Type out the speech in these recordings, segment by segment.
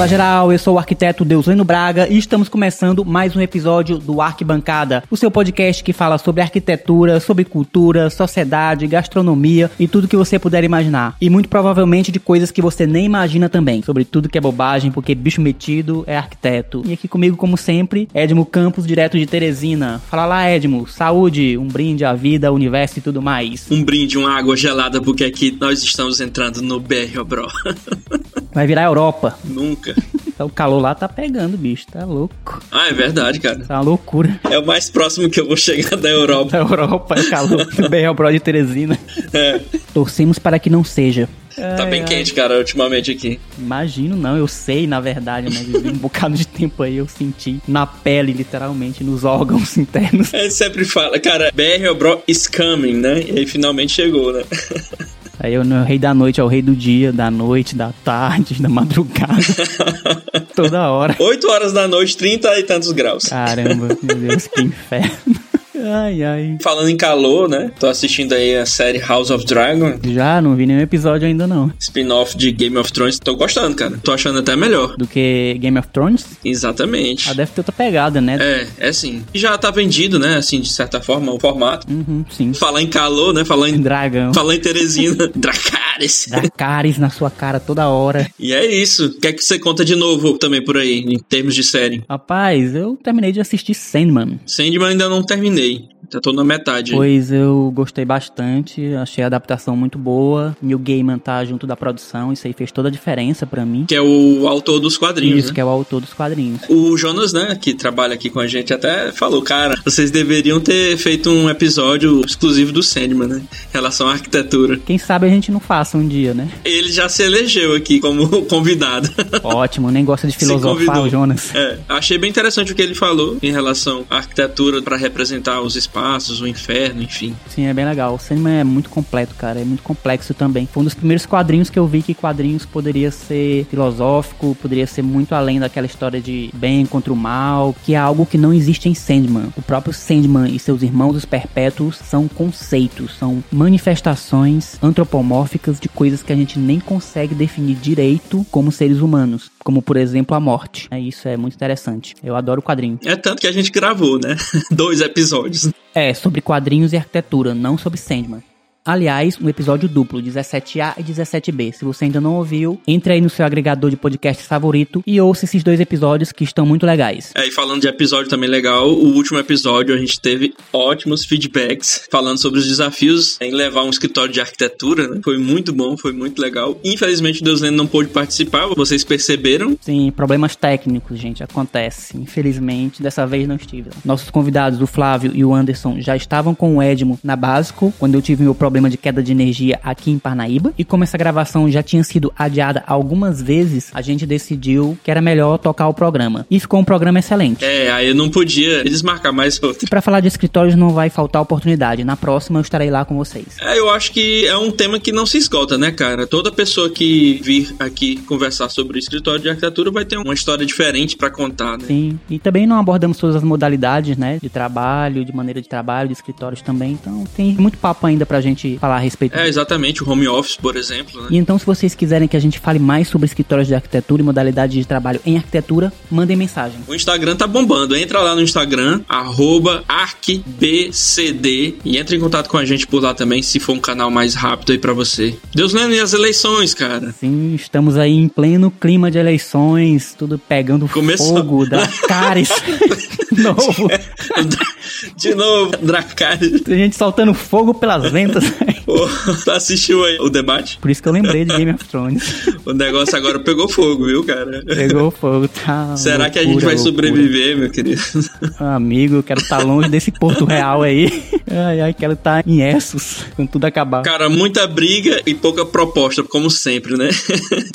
Fala geral, eu sou o arquiteto Deusleno Braga e estamos começando mais um episódio do Arquibancada, o seu podcast que fala sobre arquitetura, sobre cultura, sociedade, gastronomia e tudo que você puder imaginar. E muito provavelmente de coisas que você nem imagina também, sobre tudo que é bobagem, porque bicho metido é arquiteto. E aqui comigo, como sempre, Edmo Campos, direto de Teresina. Fala lá, Edmo, saúde, um brinde à vida, ao universo e tudo mais. Um brinde, uma água gelada, porque aqui nós estamos entrando no BR, bro. Vai virar Europa. Nunca. O calor lá tá pegando, bicho. Tá louco. Ah, é verdade, cara. Tá uma loucura. É o mais próximo que eu vou chegar da Europa. Da Europa, é o calor do BR Pro de Teresina. É. Torcemos para que não seja. Tá bem quente, cara, ultimamente aqui. Imagino, não, eu sei, na verdade, mas um bocado de tempo aí eu senti na pele, literalmente, nos órgãos internos. Ele sempre fala, cara, BR Bro is coming, né? E aí finalmente chegou, né? Aí eu não rei da noite, é o rei do dia, da noite, da tarde, da madrugada. Toda hora. 8 horas da noite, 30 e tantos graus. Caramba, meu Deus, que inferno. Ai, ai. Falando em calor, né? Tô assistindo aí a série House of Dragon. Já, não vi nenhum episódio ainda não. Spin-off de Game of Thrones. Tô gostando, cara. Tô achando até melhor. Do que Game of Thrones? Exatamente. Ah, deve ter outra pegada, né? É, é sim. Já tá vendido, né? Assim, de certa forma, o formato. Uhum, sim. Falar em calor, né? Falar em... Dragão. Falar em Teresina. Dracarys. Dracarys na sua cara toda hora. E é isso. O que é que você conta de novo também por aí, em termos de série? Rapaz, eu terminei de assistir Sandman. Sandman ainda não terminei. Já tô na metade. Pois eu gostei bastante, achei a adaptação muito boa. Neil Gaiman tá junto da produção, isso aí fez toda a diferença para mim. Que é o autor dos quadrinhos. Isso, né? que é o autor dos quadrinhos. O Jonas, né, que trabalha aqui com a gente, até falou, cara, vocês deveriam ter feito um episódio exclusivo do Sandman, né? Em relação à arquitetura. Quem sabe a gente não faça um dia, né? Ele já se elegeu aqui como convidado. Ótimo, nem gosta de filosofar, o Jonas. É, achei bem interessante o que ele falou em relação à arquitetura para representar os espaços, o inferno, enfim. Sim, é bem legal. O Sandman é muito completo, cara. É muito complexo também. Foi um dos primeiros quadrinhos que eu vi que quadrinhos poderia ser filosófico, poderia ser muito além daquela história de bem contra o mal, que é algo que não existe em Sandman. O próprio Sandman e seus irmãos os perpétuos são conceitos, são manifestações antropomórficas de coisas que a gente nem consegue definir direito como seres humanos, como por exemplo a morte. É isso é muito interessante. Eu adoro o quadrinho. É tanto que a gente gravou, né? Dois episódios. É, sobre quadrinhos e arquitetura, não sobre Sandman. Aliás, um episódio duplo, 17A e 17B. Se você ainda não ouviu, entre aí no seu agregador de podcast favorito e ouça esses dois episódios que estão muito legais. É, e falando de episódio também legal, o último episódio a gente teve ótimos feedbacks falando sobre os desafios em levar um escritório de arquitetura, né? Foi muito bom, foi muito legal. Infelizmente o Deus Lendo não pôde participar, vocês perceberam. Sim, problemas técnicos, gente, acontece. Infelizmente, dessa vez não estive. Nossos convidados, o Flávio e o Anderson, já estavam com o Edmo na Básico, quando eu tive meu problema de queda de energia aqui em Parnaíba. E como essa gravação já tinha sido adiada algumas vezes, a gente decidiu que era melhor tocar o programa. E ficou um programa excelente. É, aí eu não podia desmarcar mais outro. E para falar de escritórios não vai faltar oportunidade. Na próxima eu estarei lá com vocês. É, eu acho que é um tema que não se esgota, né, cara? Toda pessoa que vir aqui conversar sobre o escritório de arquitetura vai ter uma história diferente pra contar, né? Sim. E também não abordamos todas as modalidades, né? De trabalho, de maneira de trabalho, de escritórios também. Então tem muito papo ainda pra gente falar a respeito. É, exatamente, o home office, por exemplo, né? E então, se vocês quiserem que a gente fale mais sobre escritórios de arquitetura e modalidades de trabalho em arquitetura, mandem mensagem. O Instagram tá bombando. Entra lá no Instagram, arroba arcbcd e entra em contato com a gente por lá também, se for um canal mais rápido aí pra você. Deus lendo e as eleições, cara. Sim, estamos aí em pleno clima de eleições, tudo pegando Começou. fogo da cares. Novo. De novo, Dracarys. Tem gente soltando fogo pelas ventas. Tu assistiu aí o debate? Por isso que eu lembrei de Game of Thrones. O negócio agora pegou fogo, viu, cara? Pegou fogo, tá? Será que a gente loucura, vai loucura. sobreviver, meu querido? Amigo, eu quero estar longe desse Porto Real aí. Ai, ai, quero estar em Essos, quando tudo acabar. Cara, muita briga e pouca proposta, como sempre, né?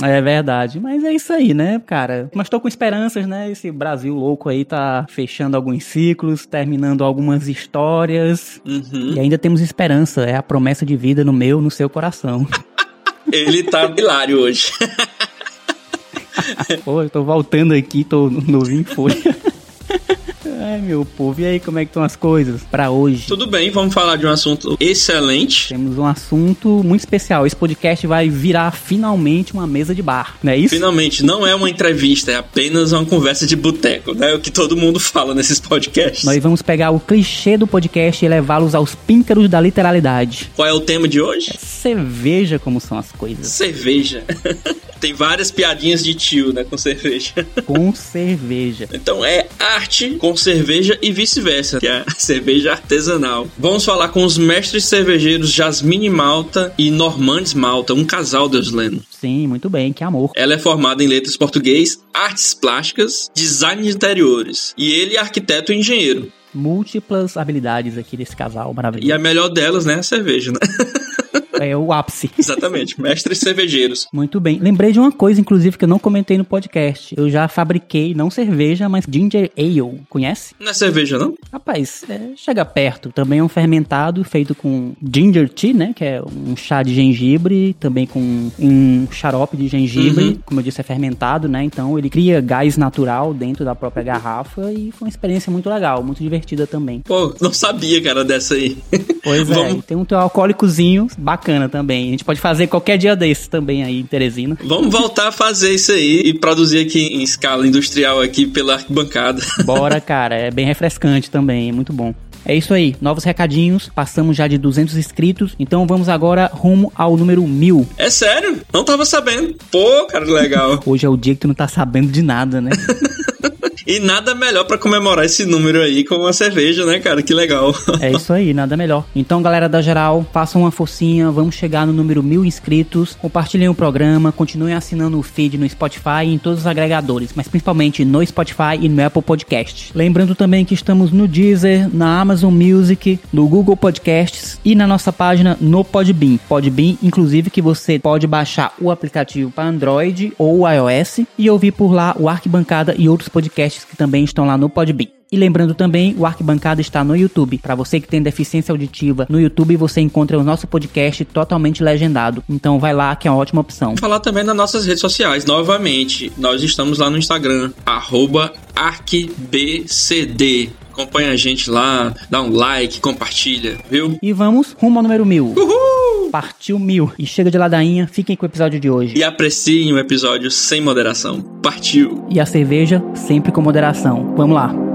É verdade, mas é isso aí, né, cara? Mas tô com esperanças, né? Esse Brasil louco aí tá fechando alguns ciclos, terminando algumas histórias. Uhum. E ainda temos esperança, é a promessa de vida no meu, no seu coração. Ele tá hilário hoje. Pô, eu tô voltando aqui, tô novinho em folha. Ai, meu povo, e aí como é que estão as coisas para hoje? Tudo bem, vamos falar de um assunto excelente. Temos um assunto muito especial. Esse podcast vai virar finalmente uma mesa de bar, não é isso? Finalmente, não é uma entrevista, é apenas uma conversa de boteco, né? O que todo mundo fala nesses podcasts. Nós vamos pegar o clichê do podcast e levá-los aos píncaros da literalidade. Qual é o tema de hoje? Você veja como são as coisas. Cerveja. Tem várias piadinhas de tio, né, com cerveja. Com cerveja. Então é arte com cerveja e vice-versa, que é a cerveja artesanal. Vamos falar com os mestres cervejeiros Jasmine Malta e Normandes Malta, um casal, Deus lendo. Sim, muito bem, que amor. Ela é formada em letras português, artes plásticas, design de interiores. E ele é arquiteto e engenheiro. Múltiplas habilidades aqui desse casal maravilhoso. E a melhor delas, né, é a cerveja, né? É o ápice. Exatamente, mestres cervejeiros. Muito bem. Lembrei de uma coisa, inclusive, que eu não comentei no podcast. Eu já fabriquei, não cerveja, mas ginger ale. Conhece? Não é cerveja, não? Rapaz, é, chega perto. Também é um fermentado feito com ginger tea, né? Que é um chá de gengibre, também com um xarope de gengibre. Uhum. Como eu disse, é fermentado, né? Então ele cria gás natural dentro da própria garrafa e foi uma experiência muito legal, muito divertida também. Pô, não sabia, cara, dessa aí. Pois é, Vamos- tem um teu alcoólicozinho bacana também. A gente pode fazer qualquer dia desse também aí em Teresina. Vamos voltar a fazer isso aí e produzir aqui em escala industrial aqui pela arquibancada. Bora, cara, é bem refrescante também, é muito bom. É isso aí, novos recadinhos, passamos já de 200 inscritos, então vamos agora rumo ao número 1000. É sério? Não tava sabendo. Pô, cara, legal. Hoje é o dia que tu não tá sabendo de nada, né? E nada melhor pra comemorar esse número aí com uma cerveja, né, cara? Que legal. É isso aí, nada melhor. Então, galera da geral, façam uma forcinha, vamos chegar no número mil inscritos. Compartilhem o programa, continuem assinando o feed no Spotify e em todos os agregadores, mas principalmente no Spotify e no Apple Podcast. Lembrando também que estamos no Deezer, na Amazon Music, no Google Podcasts e na nossa página no Podbean. Podbean, inclusive, que você pode baixar o aplicativo para Android ou iOS e ouvir por lá o Arquibancada e outros podcasts que também estão lá no Podbean. E lembrando também, o Arquibancada está no YouTube. Para você que tem deficiência auditiva, no YouTube você encontra o nosso podcast totalmente legendado. Então vai lá que é uma ótima opção. Falar também nas nossas redes sociais, novamente. Nós estamos lá no Instagram, arroba arquibcd. Acompanha a gente lá, dá um like, compartilha, viu? E vamos rumo ao número mil. Uhul! Partiu mil. E chega de ladainha, fiquem com o episódio de hoje. E apreciem o episódio sem moderação. Partiu! E a cerveja sempre com moderação. Vamos lá.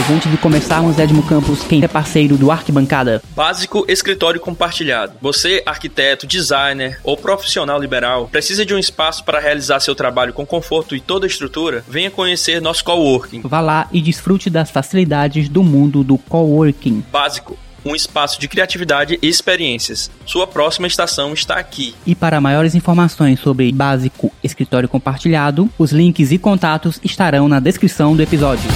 Mas antes de começarmos, Edmo Campos, quem é parceiro do Arquibancada? Básico Escritório Compartilhado. Você, arquiteto, designer ou profissional liberal, precisa de um espaço para realizar seu trabalho com conforto e toda a estrutura? Venha conhecer nosso coworking. Vá lá e desfrute das facilidades do mundo do coworking. Básico. Um espaço de criatividade e experiências. Sua próxima estação está aqui. E para maiores informações sobre Básico Escritório Compartilhado, os links e contatos estarão na descrição do episódio.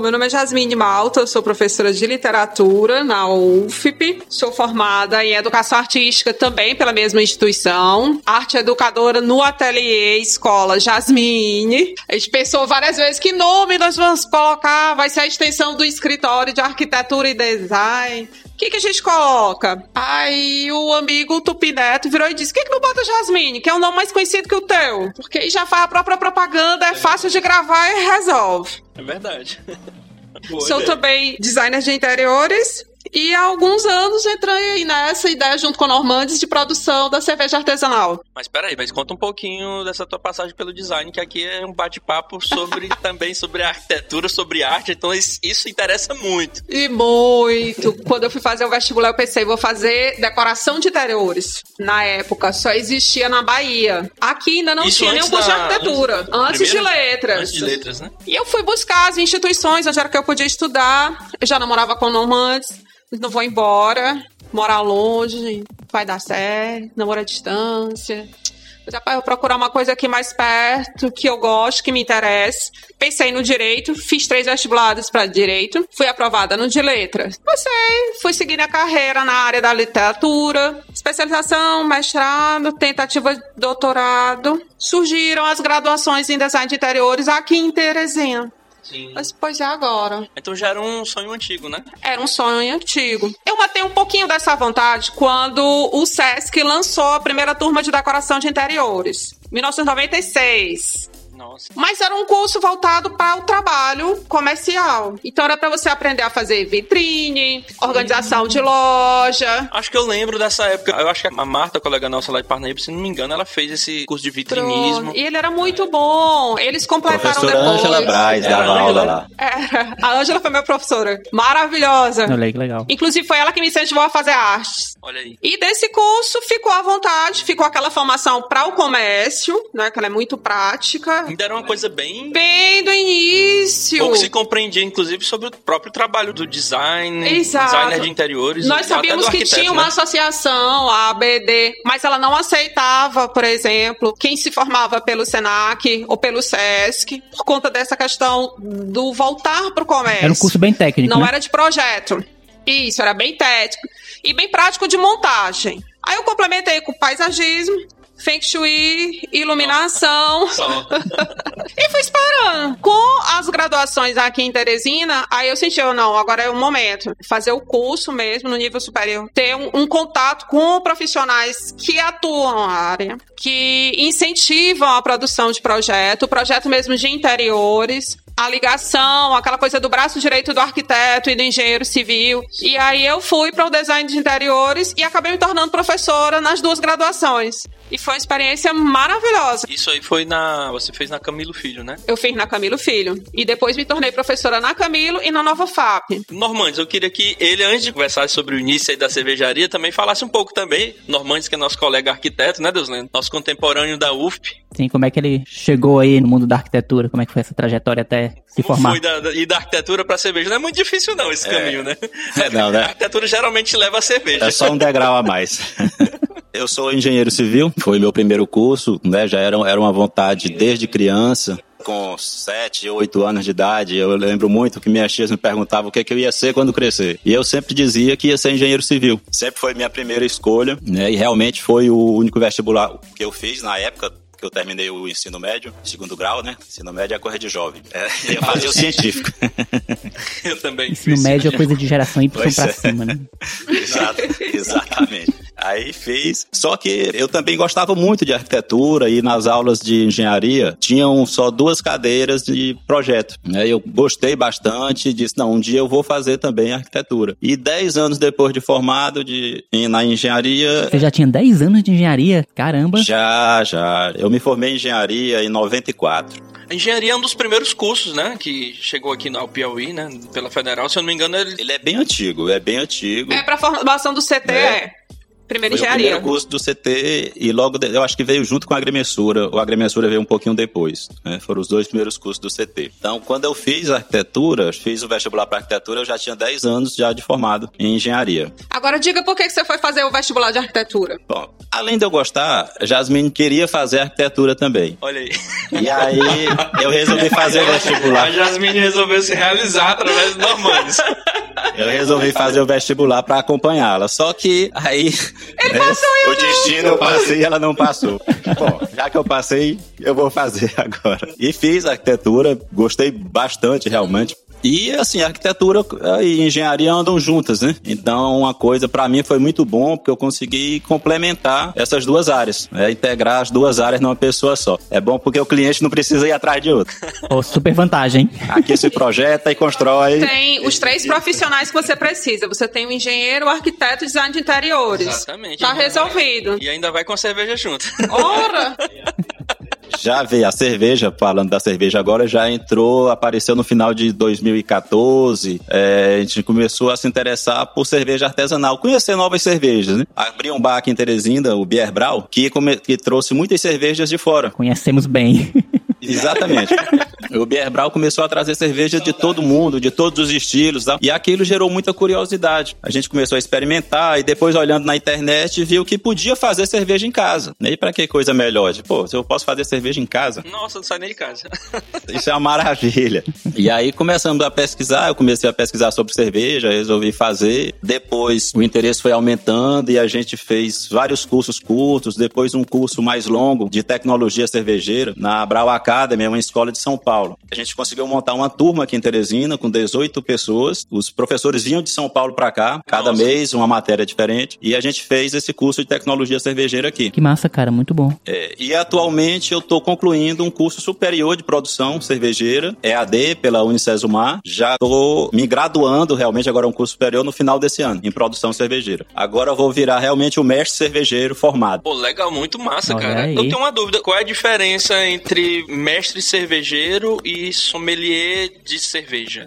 Meu nome é Jasmine Malta, sou professora de literatura na UFP, sou formada em educação artística também pela mesma instituição, arte educadora no ateliê Escola Jasmine. A gente pensou várias vezes que nome nós vamos colocar, vai ser a extensão do escritório de arquitetura e design. O que, que a gente coloca? Aí o amigo Tupineto virou e disse: Por que, que não bota Jasmine, que é um nome mais conhecido que o teu? Porque aí já faz a própria propaganda, é fácil de gravar e resolve. É verdade. Sou também designer de interiores e há alguns anos entrei aí nessa ideia junto com a Normandes de produção da cerveja artesanal. Mas peraí, mas conta um pouquinho dessa tua passagem pelo design, que aqui é um bate-papo sobre também sobre arquitetura, sobre arte, então isso, interessa muito. E muito. Quando eu fui fazer o vestibular, eu pensei, vou fazer decoração de interiores. Na época, só existia na Bahia. Aqui ainda não Isso tinha nenhum antes curso de arquitetura. Antes, Primeiro? de letras. Antes de letras, né? E eu fui buscar as instituições onde era que eu podia estudar. Eu já namorava com Normandes. Não vou embora. Morar longe, vai dar certo. Namoro à distância. Já para eu procurar uma coisa aqui mais perto, que eu gosto, que me interesse. Pensei no direito, fiz três vestibulares para direito, fui aprovada no de letras. Passei, fui seguindo a carreira na área da literatura, especialização, mestrado, tentativa de doutorado. Surgiram as graduações em design de interiores aqui em Teresina. Sim. Mas, pois é agora. Então já era um sonho antigo, né? Era um sonho antigo. Eu matei um pouquinho dessa vontade quando o SESC lançou a primeira turma de decoração de interiores. 1996. Nossa. Mas era um curso voltado para o trabalho comercial. Então era para você aprender a fazer vitrine, organização de loja. Acho que eu lembro dessa época. Eu acho que a Marta, colega nossa lá de Parnaíba, se não me engano, ela fez esse curso de vitrinismo. E ele era muito bom. Eles completaram Professora depois. Ângela Braz Era dava a aula lá. Era. A Ângela foi minha professora. Maravilhosa. Olha que legal. Inclusive foi ela que me incentivou a fazer artes. Olha aí. E desse curso ficou à vontade, ficou aquela formação para o comércio, né? Que ela é muito prática. Ainda era uma coisa bem. Bem do início. Pouco se compreendia, inclusive, sobre o próprio trabalho do design, Exato. designer de interiores. Nós sabíamos que tinha uma né? associação, a ABD, mas ela não aceitava, por exemplo, quem se formava pelo SENAC ou pelo SESC, por conta dessa questão do voltar para o comércio. Era um curso bem técnico, Não né? era de projeto. Isso, era bem técnico. E bem prático de montagem. Aí eu complementei com paisagismo, Feng Shui, iluminação. E fui esperando. Com as graduações aqui em Teresina, aí eu senti, oh, não, agora é o momento. Fazer o curso mesmo no nível superior. Ter um, um contato com profissionais que atuam na área, que incentivam a produção de projeto, projeto mesmo de interiores. A ligação, aquela coisa do braço direito do arquiteto e do engenheiro civil. E aí eu fui para o design de interiores e acabei me tornando professora nas duas graduações. E foi uma experiência maravilhosa. Isso aí foi na. Você fez na Camilo Filho, né? Eu fiz na Camilo Filho. E depois me tornei professora na Camilo e na Nova FAP. Normandes, eu queria que ele, antes de conversar sobre o início aí da cervejaria, também falasse um pouco também. Normandes, que é nosso colega arquiteto, né, Deuslendo? Nosso contemporâneo da UFP. Sim, como é que ele chegou aí no mundo da arquitetura? Como é que foi essa trajetória até se Como formar? foi da, da- e da arquitetura pra cerveja? Não é muito difícil, não, esse caminho, né? É, não, né? A arquitetura geralmente leva a cerveja. É só um degrau a mais. Eu sou engenheiro civil, foi meu primeiro curso, né? Já era, era uma vontade desde criança. Com sete, oito anos de idade, eu lembro muito que minhas tias me perguntavam o que, que eu ia ser quando crescer. E eu sempre dizia que ia ser engenheiro civil. Sempre foi minha primeira escolha, né? E realmente foi o único vestibular que eu fiz na época que eu terminei o ensino médio, segundo grau, né? Ensino médio é coisa de jovem. É, ia fazer o científico. Eu também. Ensino fiz. médio é coisa de geração Y Pois pra é. cima, né? Exato, exatamente. Aí fez. Só que eu também gostava muito de arquitetura e nas aulas de engenharia tinham só duas cadeiras de projeto. Né? Eu gostei bastante e disse: não, um dia eu vou fazer também arquitetura. E dez anos depois de formado de, na engenharia. Você já tinha 10 anos de engenharia? Caramba! Já, já. Eu me formei em engenharia em 94. A engenharia é um dos primeiros cursos, né? Que chegou aqui no Piauí, né? Pela Federal. Se eu não me engano, ele. Ele é bem antigo, é bem antigo. É pra formação do CT, É. é. Primeira Foi o engenharia. primeiro curso do CT e logo de- eu acho que veio junto com a agremessura. O agremessura veio um pouquinho depois. né? Foram os dois primeiros cursos do CT. Então, quando eu fiz arquitetura, fiz o vestibular para arquitetura, eu já tinha 10 anos já de formado em engenharia. Agora diga por que você foi fazer o vestibular de arquitetura. Bom, além de eu gostar, Jasmine queria fazer arquitetura também. Olha aí. E aí eu resolvi fazer o A vestibular. Jasmine resolveu se realizar através do Normandes. Eu resolvi fazer o vestibular para acompanhá-la. Só que aí né, o destino eu passei e ela não passou. Bom, já que eu passei, eu vou fazer agora. E fiz arquitetura, gostei bastante realmente. E assim, arquitetura e engenharia andam juntas, né? Então, uma coisa para mim foi muito bom porque eu consegui complementar essas duas áreas, né? integrar as duas áreas numa pessoa só. É bom porque o cliente não precisa ir atrás de outro. Pô, super vantagem. Aqui se projeta e constrói. Tem os três profissionais que você precisa. Você tem o engenheiro, o arquiteto e o design de interiores. Exatamente. Tá resolvido. E ainda vai com a cerveja junto. Ora! Já veio a cerveja, falando da cerveja agora, já entrou, apareceu no final de 2014. é, a gente começou a se interessar por cerveja artesanal, conhecer novas cervejas, né? Abri um bar aqui em Teresina, o Bier Brau, que, que trouxe muitas cervejas de fora. Conhecemos bem. Exatamente. o Bierbrau começou a trazer cerveja de todo mundo, de todos os estilos, tá? e aquilo gerou muita curiosidade. A gente começou a experimentar e depois olhando na internet viu que podia fazer cerveja em casa. E para que coisa melhor? De, Pô, se eu posso fazer cerveja em casa. Nossa, não sai nem de casa. Isso é uma maravilha. E aí começando a pesquisar, eu comecei a pesquisar sobre cerveja, resolvi fazer. Depois o interesse foi aumentando e a gente fez vários cursos curtos, depois um curso mais longo de tecnologia cervejeira na Brau Academy, uma escola de São Paulo. A gente conseguiu montar uma turma aqui em Teresina com 18 pessoas. Os professores vinham de São Paulo para cá, cada Nossa. mês uma matéria diferente, e a gente fez esse curso de tecnologia cervejeira aqui. Que massa, cara, muito bom. É, e atualmente eu estou concluindo um curso superior de produção cervejeira, EAD, pela Unicesumar. Já estou me graduando realmente, agora é um curso superior no final desse ano, em produção cervejeira. Agora eu vou virar realmente o mestre cervejeiro formado. Pô, legal, muito massa, Olha cara. Aí. Eu tenho uma dúvida, qual é a diferença entre mestre cervejeiro e sommelier de cerveja?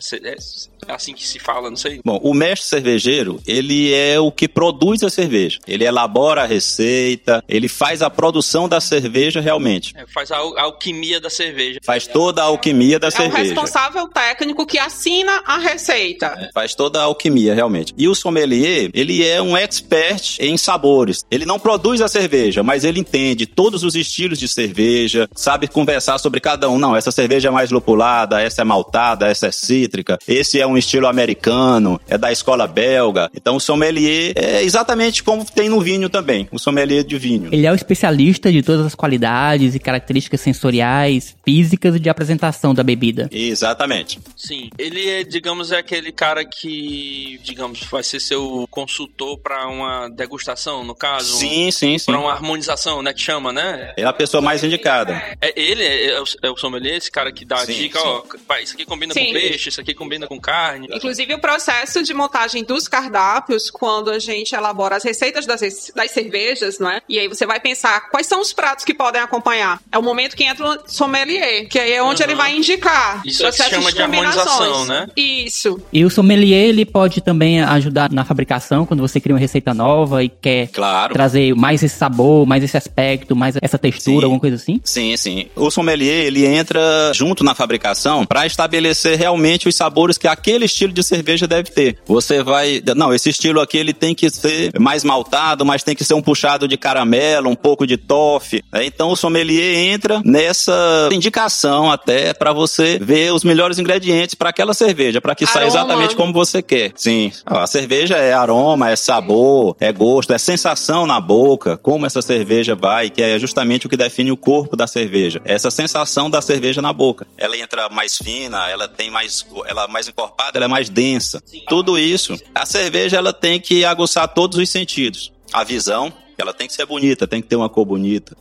É assim que se fala, não sei. Bom, o mestre cervejeiro, ele é o que produz a cerveja. Ele elabora a receita, ele faz a produção da cerveja realmente. É, faz a, a, alquimia da cerveja. Faz toda a alquimia da é cerveja. É o responsável técnico que assina a receita. É, faz toda a alquimia realmente. E o sommelier, ele é um expert em sabores. Ele não produz a cerveja, mas ele entende todos os estilos de cerveja, sabe conversar sobre cada um. Não, essa cerveja é mais lupulada, essa é maltada, essa é cítrica, esse é um um estilo americano, é da escola belga. Então o sommelier é exatamente como tem no vinho também, o sommelier de vinho. Ele é o especialista de todas as qualidades e características sensoriais, físicas e de apresentação da bebida. Exatamente. Sim, ele é, digamos, é aquele cara que, digamos, vai ser seu consultor para uma degustação, no caso. Sim, sim, sim. Para uma harmonização, né, que chama, né? É a pessoa mais indicada. É ele é, é, o, é o sommelier, esse cara que dá sim, a dica, sim. ó, isso aqui combina sim. com peixe, isso aqui combina com carne carne. Inclusive, o processo de montagem dos cardápios, quando a gente elabora as receitas das, das cervejas, não é? E aí você vai pensar quais são os pratos que podem acompanhar. É o momento que entra o sommelier, que aí é onde uhum. ele vai indicar. Isso é que se chama de, de harmonização, né? Isso. E o sommelier, ele pode também ajudar na fabricação, quando você cria uma receita nova e quer claro. trazer mais esse sabor, mais esse aspecto, mais essa textura, sim. alguma coisa assim? Sim, sim. O sommelier, ele entra junto na fabricação para estabelecer realmente os sabores que aquele aquele estilo de cerveja deve ter. Você vai, não, esse estilo aqui ele tem que ser mais maltado, mas tem que ser um puxado de caramelo, um pouco de toffee. Né? Então o sommelier entra nessa indicação até para você ver os melhores ingredientes para aquela cerveja, para que saia exatamente como você quer. Sim, a cerveja é aroma, é sabor, é gosto, é sensação na boca, como essa cerveja vai, que é justamente o que define o corpo da cerveja. Essa sensação da cerveja na boca. Ela entra mais fina, ela tem mais, ela é mais encorpada ela é mais densa. Tudo isso, a cerveja ela tem que aguçar todos os sentidos. A visão, ela tem que ser bonita, tem que ter uma cor bonita.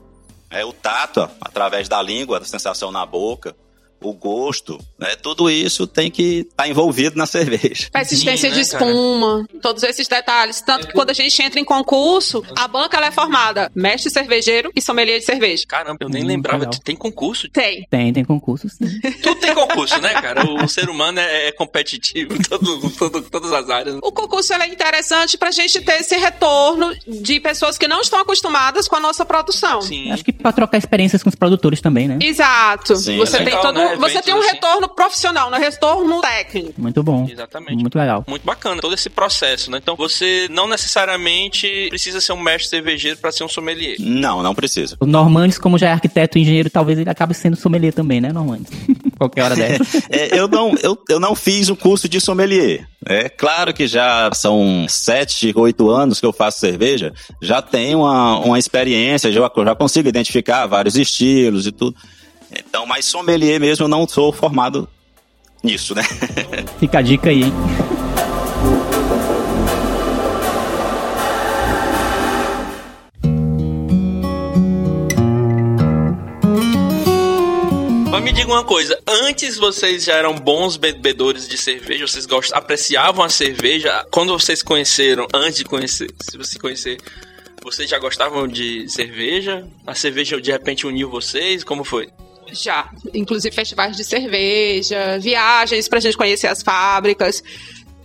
É o tato, ó, através da língua, a sensação na boca o gosto, né? Tudo isso tem que estar tá envolvido na cerveja. Persistência Sim, né, de espuma, cara? todos esses detalhes. Tanto que quando a gente entra em concurso, a banca é formada mestre cervejeiro e sommelier de cerveja. Caramba, eu nem hum, lembrava. Legal. Tem concurso? Tem. Tem, tem concurso, sim. Tudo tem concurso, né, cara? O ser humano é, é competitivo em todo, todo, todas as áreas. O concurso é interessante pra gente ter esse retorno de pessoas que não estão acostumadas com a nossa produção. Sim. Acho que pra trocar experiências com os produtores também, né? Exato. Sim, Você é tem legal, todo né? Você tem um assim. retorno profissional, não é retorno técnico. Muito bom. Exatamente. Muito legal. Muito bacana todo esse processo, né? Então você não necessariamente precisa ser um mestre cervejeiro para ser um sommelier. Não, não precisa. O Normandes, como já é arquiteto e engenheiro, talvez ele acabe sendo sommelier também, né, Normandes? Qualquer hora dessa. é, eu, não, eu, eu não fiz o curso de sommelier. É claro que já são sete, oito anos que eu faço cerveja, já tenho uma, uma experiência, já, já consigo identificar vários estilos e tudo. Então, mas sommelier mesmo eu não sou formado nisso, né? Fica a dica aí, hein? Mas me diga uma coisa, antes vocês já eram bons bebedores de cerveja, vocês gostam, apreciavam a cerveja, quando vocês conheceram, antes de conhecer, se você conhecer, vocês já gostavam de cerveja? A cerveja de repente uniu vocês? Como foi? Já. Inclusive festivais de cerveja, viagens pra gente conhecer as fábricas.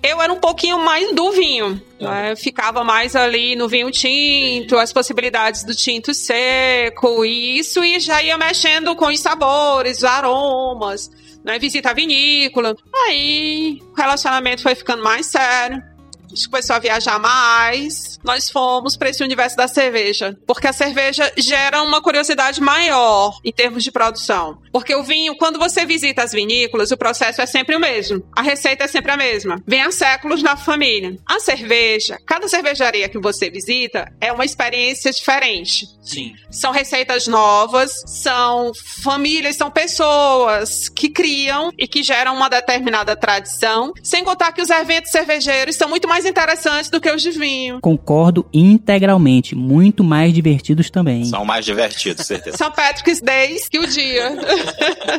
Eu era um pouquinho mais do vinho. Né? Ficava mais ali no vinho tinto, as possibilidades do tinto seco, e isso e já ia mexendo com os sabores, os aromas, né? Visita a vinícola. Aí o relacionamento foi ficando mais sério a gente começou a viajar mais, nós fomos para esse universo da cerveja. Porque a cerveja gera uma curiosidade maior em termos de produção. Porque o vinho, quando você visita as vinícolas, o processo é sempre o mesmo. A receita é sempre a mesma. Vem há séculos na família. A cerveja, cada cervejaria que você visita é uma experiência diferente. Sim. São receitas novas, são famílias, são pessoas que criam e que geram uma determinada tradição. Sem contar que os eventos cervejeiros são muito mais interessantes do que os de vinho. Concordo integralmente. Muito mais divertidos também. São mais divertidos, certeza. São Patrick's Days que o dia.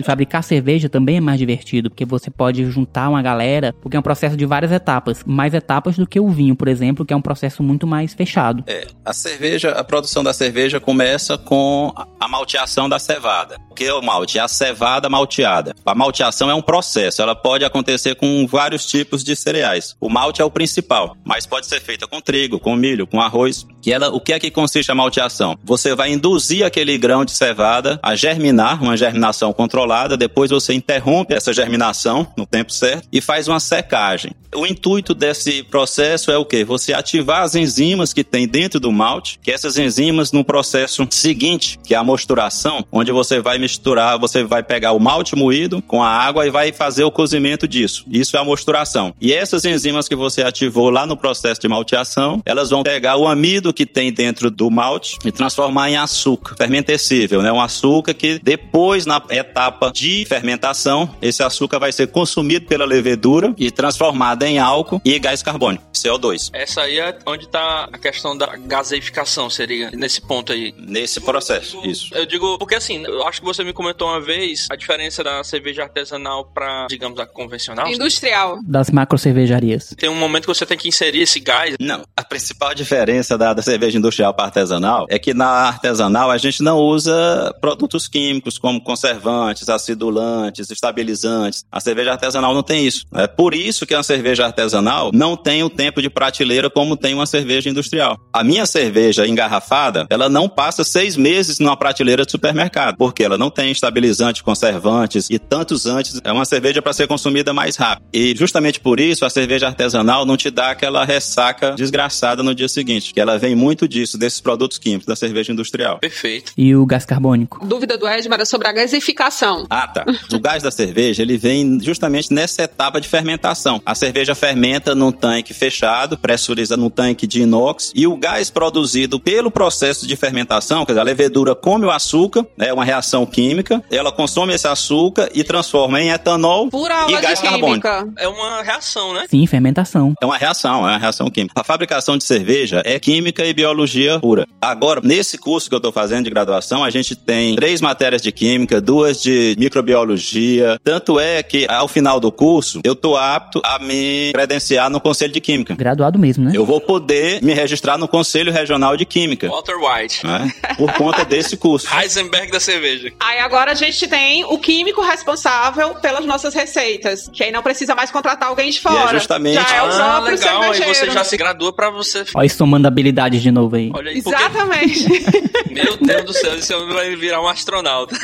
Fabricar cerveja também é mais divertido, porque você pode juntar uma galera, porque é um processo de várias etapas. Mais etapas do que o vinho, por exemplo, que é um processo muito mais fechado. É, a cerveja, a produção da cerveja começa com a malteação da cevada. O que é o malte? É a cevada malteada. A malteação é um processo, ela pode acontecer com vários tipos de cereais. O malte é o principal, mas pode ser feita com trigo, com milho, com arroz. Que ela, o que é que consiste a malteação? Você vai induzir aquele grão de cevada a germinar, uma germinação controlada, depois você interrompe essa germinação no tempo certo e faz uma secagem. O intuito desse processo é o quê? Você ativar as enzimas que tem dentro do malte, que essas enzimas no processo seguinte, que é a mosturação, onde você vai misturar, você vai pegar o malte moído com a água e vai fazer o cozimento disso. Isso é a mosturação. E essas enzimas que você ativou lá no processo de malteação, elas vão pegar o amido que tem dentro do malte e transformar em açúcar fermentecível, né? Um açúcar que depois na etapa de fermentação, esse açúcar vai ser consumido pela levedura e transformado em álcool e gás carbônico, CO2. Essa aí é onde está a questão da gaseificação, seria nesse ponto aí. Nesse processo, isso. Eu digo, porque assim, eu acho que você me comentou uma vez a diferença da cerveja artesanal para, digamos, a convencional. Industrial. Das macro cervejarias. Tem um momento que você tem que inserir esse gás. Não, a principal diferença da, da cerveja industrial para artesanal é que na artesanal a gente não usa produtos químicos como conservantes, acidulantes, estabilizantes. A cerveja artesanal não tem isso. É por isso que a cerveja artesanal não tem o tempo de prateleira como tem uma cerveja industrial. A minha cerveja engarrafada, ela não passa seis meses numa prateleira de supermercado, porque ela não tem estabilizante, conservantes e tantos antes. É uma cerveja para ser consumida mais rápido. E justamente por isso a cerveja artesanal não te dá aquela ressaca desgraçada no dia seguinte, que ela vem muito disso, desses produtos químicos da cerveja industrial. Perfeito. E o gás carbônico? Dúvida do Edmar era sobre a gasificação. Ah, tá. O gás da cerveja, ele vem justamente nessa etapa de fermentação. A cerveja fermenta num tanque fechado, pressuriza num tanque de inox, e o gás produzido pelo processo de fermentação, quer dizer, a levedura come o açúcar, é né, uma reação química, ela consome esse açúcar e transforma em etanol Pura e gás carbônico. química. É uma reação, né? Sim, fermentação. É uma reação, é uma reação química. A fabricação de cerveja é química e biologia pura. Agora, nesse curso que eu estou fazendo de graduação, a gente tem três matérias de química, duas de microbiologia. Tanto é que, ao final do curso, eu estou apto a me credenciar no Conselho de Química. Graduado mesmo, né? Eu vou poder me registrar no Conselho Regional de Química. Walter White. né? Por conta desse curso. Heisenberg da cerveja. Aí agora a gente tem o químico responsável pelas nossas receitas, que aí não precisa mais contratar alguém de fora. justamente- Já é o ah, próprio legal. Aí você já se gradua pra você. Olha isso somando habilidades de novo aí. Olha aí, porque- Exatamente. Meu Deus do céu, esse homem vai virar um astronauta.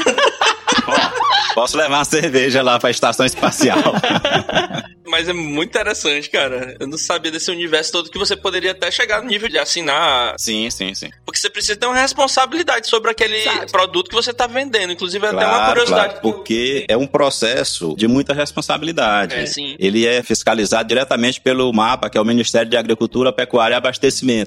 Ó, posso levar uma cerveja lá para a estação espacial. Mas é muito interessante, cara. Eu não sabia desse universo todo que você poderia até chegar no nível de assinar. sim, sim, sim. Porque você precisa ter uma responsabilidade sobre aquele Exato. produto que você tá vendendo. Inclusive, até uma Claro, curiosidade. claro, porque é um processo de muita responsabilidade. É, sim. Ele é fiscalizado diretamente pelo MAPA, que é o Ministério de Agricultura, Pecuária e Abastecimento.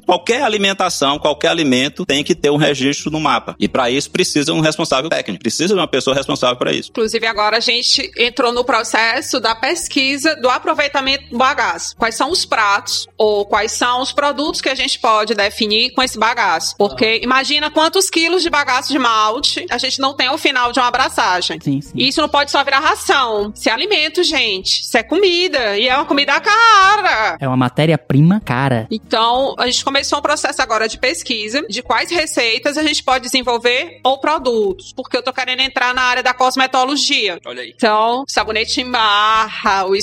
Qualquer alimentação, qualquer alimento tem que ter um registro no MAPA. E para isso precisa um responsável técnico, precisa de uma pessoa responsável para isso. Inclusive, agora a gente entrou no processo da pesquisa do aproveitamento do bagaço. Quais são os pratos ou quais são os produtos que a gente pode definir com esse bagaço? Porque imagina quantos quilos de bagaço de malte a gente não tem ao final de uma abraçagem. Sim, sim. E isso não pode só virar ração. Isso é alimento, gente. Isso é comida. E é uma comida cara. É uma matéria-prima cara. Então, a gente começou um processo agora de pesquisa de quais receitas a gente pode desenvolver ou produtos. Porque eu tô querendo entrar na área da cosmetologia. Olha aí. Então, sabonete em barra, o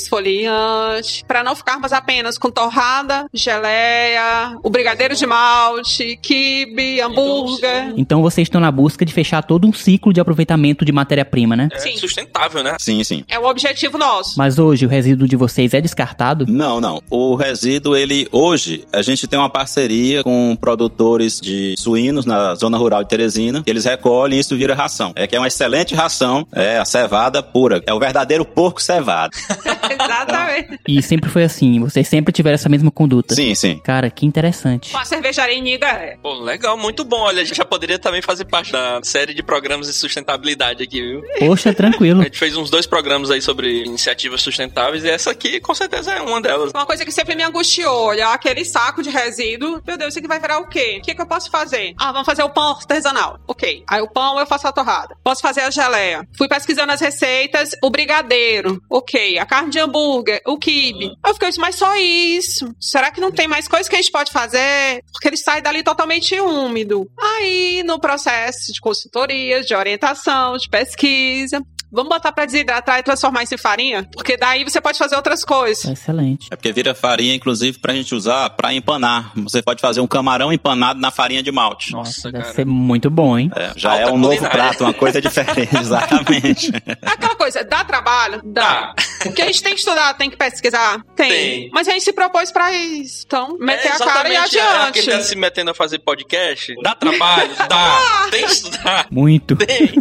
variante, para não ficarmos apenas com torrada, geleia, o brigadeiro de malte, quibe, hambúrguer. Então vocês estão na busca de fechar todo um ciclo de aproveitamento de matéria-prima, né? É Sim. sustentável, né? Sim, sim. É o objetivo nosso. Mas hoje o resíduo de vocês é descartado? Não, não. O resíduo, ele hoje, a gente tem uma parceria com produtores de suínos na zona rural de Teresina, que eles recolhem e isso vira ração. É que é uma excelente ração, é a cevada pura. É o verdadeiro porco cevado. Exatamente. E sempre foi assim, vocês sempre tiveram essa mesma conduta. Sim, sim. Cara, que interessante. Com a cervejaria Iniga é. Pô, legal, muito bom. Olha, a gente já poderia também fazer parte da série de programas de sustentabilidade aqui, viu? Poxa, A tranquilo. gente fez uns dois programas aí sobre iniciativas sustentáveis e essa aqui com certeza é uma delas. Uma coisa que sempre me angustiou, olhar aquele saco de resíduo. Meu Deus, isso aqui vai virar o quê? O que, que eu posso fazer? Ah, vamos fazer o pão artesanal. Ok. Aí o pão eu faço a torrada. Posso fazer a geleia. Fui pesquisando as receitas. O brigadeiro. Ok. A carne de hambúrguer. O quibe. Eu fiquei, mas só isso. Será que não tem mais coisa que a gente pode fazer? Porque ele sai dali totalmente úmido. Aí, no processo de consultorias, de orientação, de pesquisa. Vamos botar pra desidratar e transformar isso em farinha? Porque daí você pode fazer outras coisas. Excelente. É porque vira farinha, inclusive, pra gente usar pra empanar. Você pode fazer um camarão empanado na farinha de malte. Nossa, deve cara. ser muito bom, hein? É, já Alta é um novo culinária. prato, uma coisa diferente, exatamente. É aquela coisa, dá trabalho? Dá. Porque a gente tem que estudar, tem que pesquisar? Tem. Tem. Mas a gente se propôs pra isso. Então, meter É, a cara e exatamente, é, adiante. Quem tá se metendo a fazer podcast, dá trabalho, dá. Tem que estudar. Muito. Tem.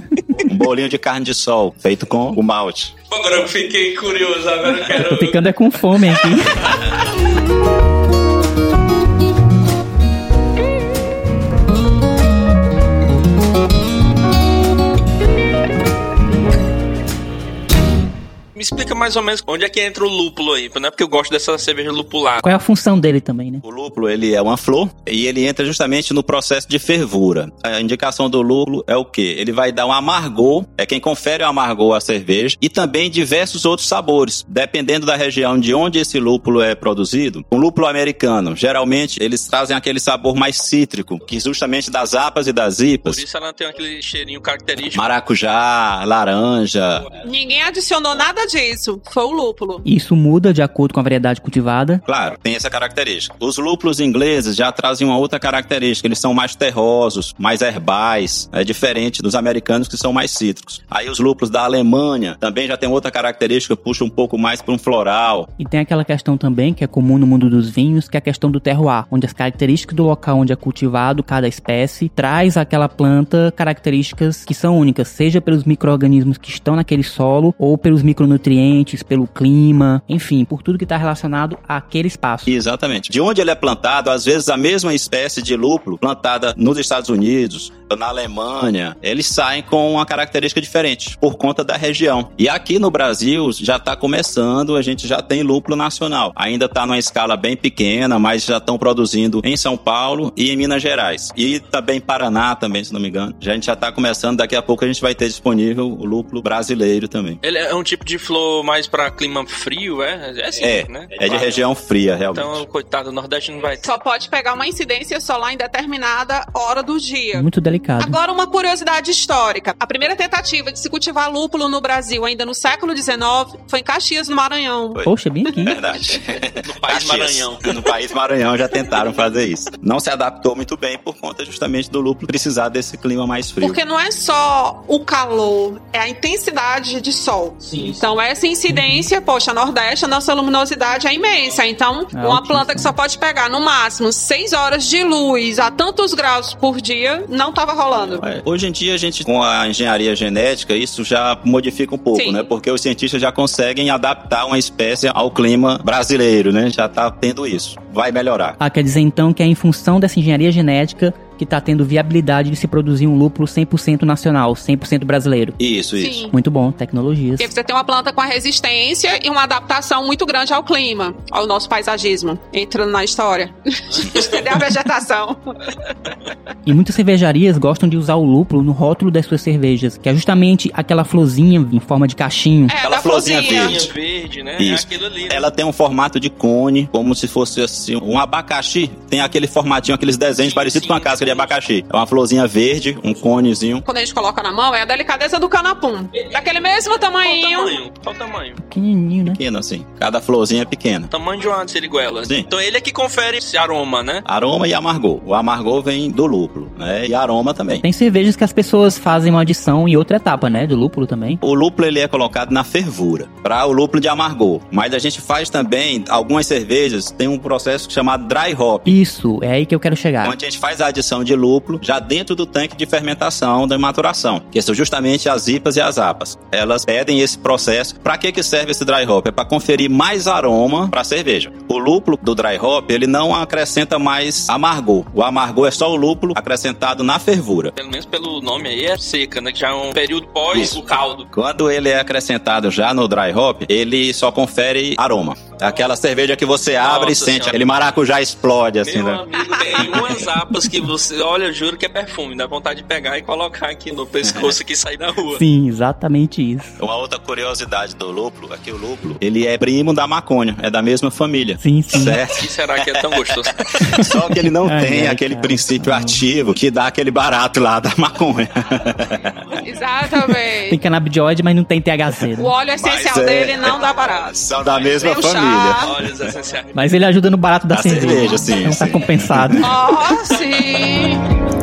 Um bolinho de carne de sol, feito com o malte. Agora eu fiquei curioso, agora eu quero. Tô ficando é com fome aqui. Me explica mais ou menos onde é que entra o lúpulo aí, não é porque eu gosto dessa cerveja lupulada. Qual é a função dele também, né? O lúpulo, ele é uma flor e ele entra justamente no processo de fervura. A indicação do lúpulo é o quê? Ele vai dar um amargor, é quem confere o amargor à cerveja e também diversos outros sabores, dependendo da região de onde esse lúpulo é produzido. O lúpulo americano, geralmente, eles trazem aquele sabor mais cítrico, que justamente das apas e das Por ipas. isso ela tem aquele cheirinho característico. Maracujá, laranja, Ninguém adicionou nada disso. Foi o lúpulo. Isso muda de acordo com a variedade cultivada. Claro, tem essa característica. Os lúpulos ingleses já trazem uma outra característica. Eles são mais terrosos, mais herbais. É diferente dos americanos que são mais cítricos. Aí os lúpulos da Alemanha também já tem outra característica, puxa um pouco mais para um floral. E tem aquela questão também que é comum no mundo dos vinhos, que é a questão do terroir, onde as características do local onde é cultivado cada espécie traz àquela planta características que são únicas, seja pelos micro-organismos que estão naquele solo ou pelos micronutrientes, pelo clima, enfim, por tudo que está relacionado àquele espaço. Exatamente. De onde ele é plantado, às vezes a mesma espécie de lúpulo plantada nos Estados Unidos, na Alemanha, eles saem com uma característica diferente por conta da região. E aqui no Brasil já está começando, a gente já tem lúpulo nacional. Ainda está numa escala bem pequena, mas já estão produzindo em São Paulo e em Minas Gerais. E também Paraná também, se não me engano. Já a gente já está começando, daqui a pouco a gente vai ter disponível o lúpulo brasileiro também. Ele é um tipo de flor mais pra clima frio, é? É assim, É, né? é de região fria, realmente. Então, coitado, o Nordeste não vai. Só pode pegar uma incidência solar em determinada hora do dia. Muito delicado. Agora, uma curiosidade histórica. A primeira tentativa de se cultivar lúpulo no Brasil, ainda no século XIX, foi em Caxias, no Maranhão. Foi. Poxa, bem aqui. Verdade. No país Caxias. Maranhão. No país Maranhão já tentaram fazer isso. Não se adaptou muito bem por conta justamente do lúpulo precisar desse clima mais frio. Porque não é só o calor, é a intensidade de sol. Então, essa incidência, poxa, Nordeste, a nossa luminosidade é imensa. Então, É uma planta que só pode pegar no máximo 6 horas de luz a tantos graus por dia, não tava rolando. É, Hoje em dia, a gente, com a engenharia genética, isso já modifica um pouco, Sim. né? Porque os cientistas já conseguem adaptar uma espécie ao clima brasileiro, né? Já tá tendo isso. Vai melhorar. Ah, quer dizer então que é em função dessa engenharia genética que está tendo viabilidade de se produzir um lúpulo 100% nacional, 100% brasileiro. Isso, isso. Sim. Muito bom, tecnologias. Porque você tem uma planta com a resistência e uma adaptação muito grande ao clima, ao nosso paisagismo, entrando na história. Entendeu a vegetação? E muitas cervejarias gostam de usar o lúpulo no rótulo das suas cervejas, que é justamente aquela florzinha em forma de cachinho. É, Aquela florzinha florzinha. verde. Verde, né? Isso. É aquilo ali. né? Ela tem um formato de cone, como se fosse assim, um abacaxi. Tem aquele formatinho, aqueles desenhos Sim, parecidos sim, com a casca casca de abacaxi. É uma florzinha verde, um conezinho. Quando a gente coloca na mão, é a delicadeza do canapum. Daquele mesmo tamanho. Qual o tamanho? Qual o tamanho? Pequenininho, né? Pequeno assim. Cada florzinha é pequena. Tamanho de uma siriguela. Sim. Então ele é que confere esse aroma, né? Aroma e amargor. O amargor vem do lúpulo, né? E aroma também. Tem cervejas que as pessoas fazem uma adição em outra etapa, né? Do lúpulo também. O lúpulo ele é colocado na fervura para o lúpulo de amargor, mas a gente faz também algumas cervejas tem um processo chamado dry hop, Isso, é aí que eu quero chegar. onde a gente faz a adição de lúpulo já dentro do tanque de fermentação da maturação, que são justamente as IPAs e as APAs. Elas pedem esse processo. Para que que serve esse dry hop? É para conferir mais aroma para a cerveja. O lúpulo do dry hop ele não acrescenta mais amargor. O amargor é só o lúpulo acrescentado na fervura. Pelo menos pelo nome aí é seca, né? Que já é um período pós Isso. o caldo. Quando ele é acrescentado já no dry hop, ele só confere aroma. Aquela cerveja que você abre e Nossa sente, Senhora. aquele maracujá explode assim, Meu né? amigo, tem umas apas que você, olha, eu juro que é perfume, dá vontade de pegar e colocar aqui no pescoço aqui e sair na rua. Sim, exatamente isso. Uma outra curiosidade do lúpulo, aqui o lúpulo, ele é primo da maconha, é da mesma família. Sim, sim. Certo? E será que é tão gostoso? Só que ele não Ai, tem ai, aquele cara. princípio ativo que dá aquele barato lá da maconha. Tem Exatamente. canabidioide, mas não tem THC. O Né? óleo essencial é- dele não dá barato. São da mesma Tem o família. Óleos essenciais. Mas ele ajuda no barato da, Da cerveja, sim, Então tá sim. compensado. Oh, sim. You.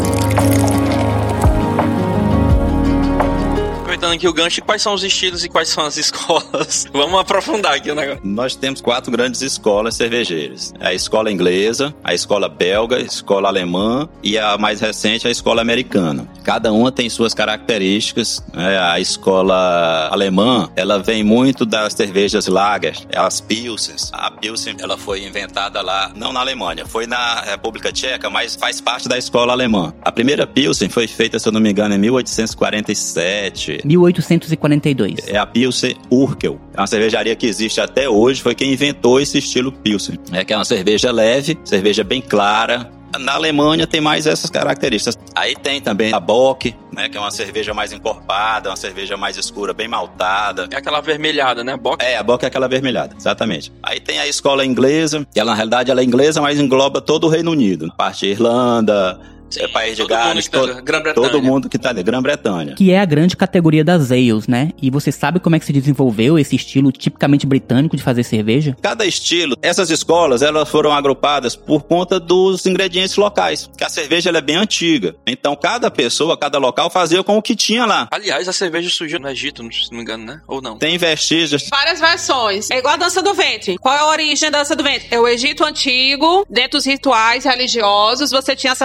Aproveitando aqui o gancho, quais são os estilos e quais são as escolas? Vamos aprofundar aqui o negócio. Nós temos quatro grandes escolas cervejeiras. A escola inglesa, a escola belga, a escola alemã e a mais recente, a escola americana. Cada uma tem suas características. né? A escola alemã, ela vem muito das cervejas lager, as Pilsens. A Pilsen, ela foi inventada lá, não na Alemanha, foi na República Tcheca, mas faz parte da escola alemã. A primeira Pilsen foi feita, se eu não me engano, em 1847. 1842. É a Pilsen Urkel. É uma cervejaria que existe até hoje, foi quem inventou esse estilo Pilsen. É que é uma cerveja leve, cerveja bem clara. Na Alemanha tem mais essas características. Aí tem também a Bock, né, que é uma cerveja mais encorpada, uma cerveja mais escura, bem maltada. É aquela avermelhada, né? Bock. É, a Bock é aquela avermelhada, exatamente. Aí tem a escola inglesa, que ela na realidade ela é inglesa, mas engloba todo o Reino Unido. Parte Irlanda, Sim, é, País de todo Gales, que tá- todo, Grã-Bretanha. todo mundo que tá ali, Grã-Bretanha. Que é a grande categoria das ales, né? E você sabe como é que se desenvolveu esse estilo tipicamente britânico de fazer cerveja? Cada estilo, essas escolas, elas foram agrupadas por conta dos ingredientes locais, que a cerveja ela é bem antiga. Então, cada pessoa, cada local fazia com o que tinha lá. Aliás, a cerveja surgiu no Egito, se não me engano, né? Ou não? Tem vestígios. Várias versões. É igual a dança do ventre. Qual é a origem da dança do ventre? É o Egito antigo, dentro dos rituais religiosos, você tinha a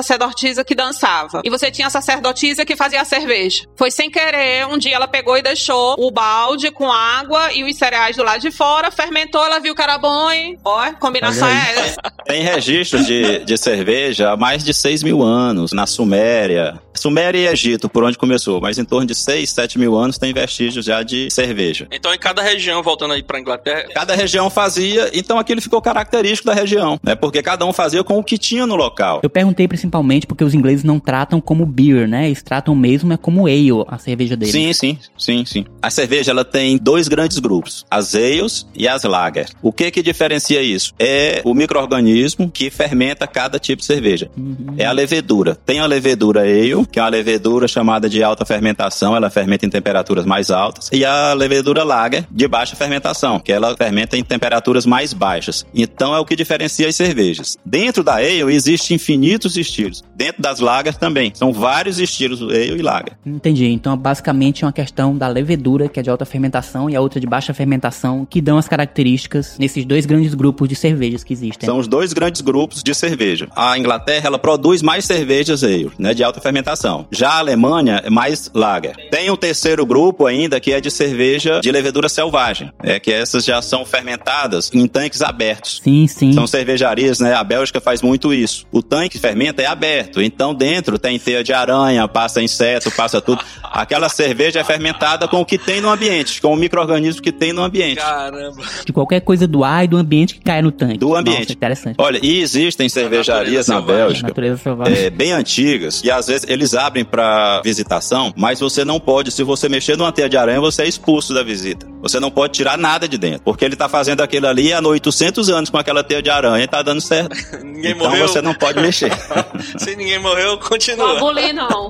sacerdotisa que dançava. E você tinha a sacerdotisa que fazia a cerveja. Foi sem querer, um dia ela pegou e deixou o balde com água e os cereais do lado de fora, fermentou, ela viu que era bom e... Ó, combinação é essa. Tem registros de, de cerveja há mais de 6 mil anos, na Suméria. Suméria e Egito, por onde começou, mas em torno de 6, 7 mil anos tem vestígios já de cerveja. Então, em cada região, voltando aí pra Inglaterra, Cada região fazia, então aquilo ficou característico da região, né? Porque cada um fazia com o que tinha no local. Eu perguntei principalmente porque os ingleses não tratam como beer, né? Eles tratam mesmo é como ale, a cerveja deles. Sim, sim, sim, sim. A cerveja ela tem dois grandes grupos, as ales e as lager. O que que diferencia isso? É o microorganismo que fermenta cada tipo de cerveja. É a levedura. Tem a levedura ale, que é uma levedura chamada de alta fermentação, ela fermenta em temperaturas mais altas, e a levedura lager de baixa fermentação, que ela fermenta em temperaturas mais baixas. Então é o que diferencia as cervejas. Dentro da ale existem infinitos estilos. Dentro das lagers também. São vários estilos ale e lager. Entendi. Então, basicamente, é uma questão da levedura, que é de alta fermentação, e a outra de baixa fermentação, que dão as características nesses dois grandes grupos de cervejas que existem. São os dois grandes grupos de cerveja. A Inglaterra, ela produz mais cervejas ale, né, de alta fermentação. Já a Alemanha é mais lager. Tem um terceiro grupo ainda que é de cerveja de levedura selvagem, é que essas já são fermentadas em tanques abertos. Sim, sim. São cervejarias, né? A Bélgica faz muito isso. O tanque que fermenta é aberto, então dentro tem teia de aranha, passa inseto, passa tudo. Aquela cerveja é fermentada com o que tem no ambiente, com o micro-organismo que tem no ambiente. caramba. De qualquer coisa do ar e do ambiente que cai no tanque. Do ambiente. Nossa, interessante. Olha, e existem cervejarias na. Bélgica Natureza selvagem. é, bem antigas e às vezes eles abrem para visitação, mas você não pode, se você mexer numa teia de aranha, você é expulso da visita. Você não pode tirar nada de dentro, porque ele tá fazendo aquilo ali há 800 anos com aquela teia de aranha e tá dando certo. ninguém então morreu. você não pode mexer. Se ninguém morreu, Não continua. abolir, não.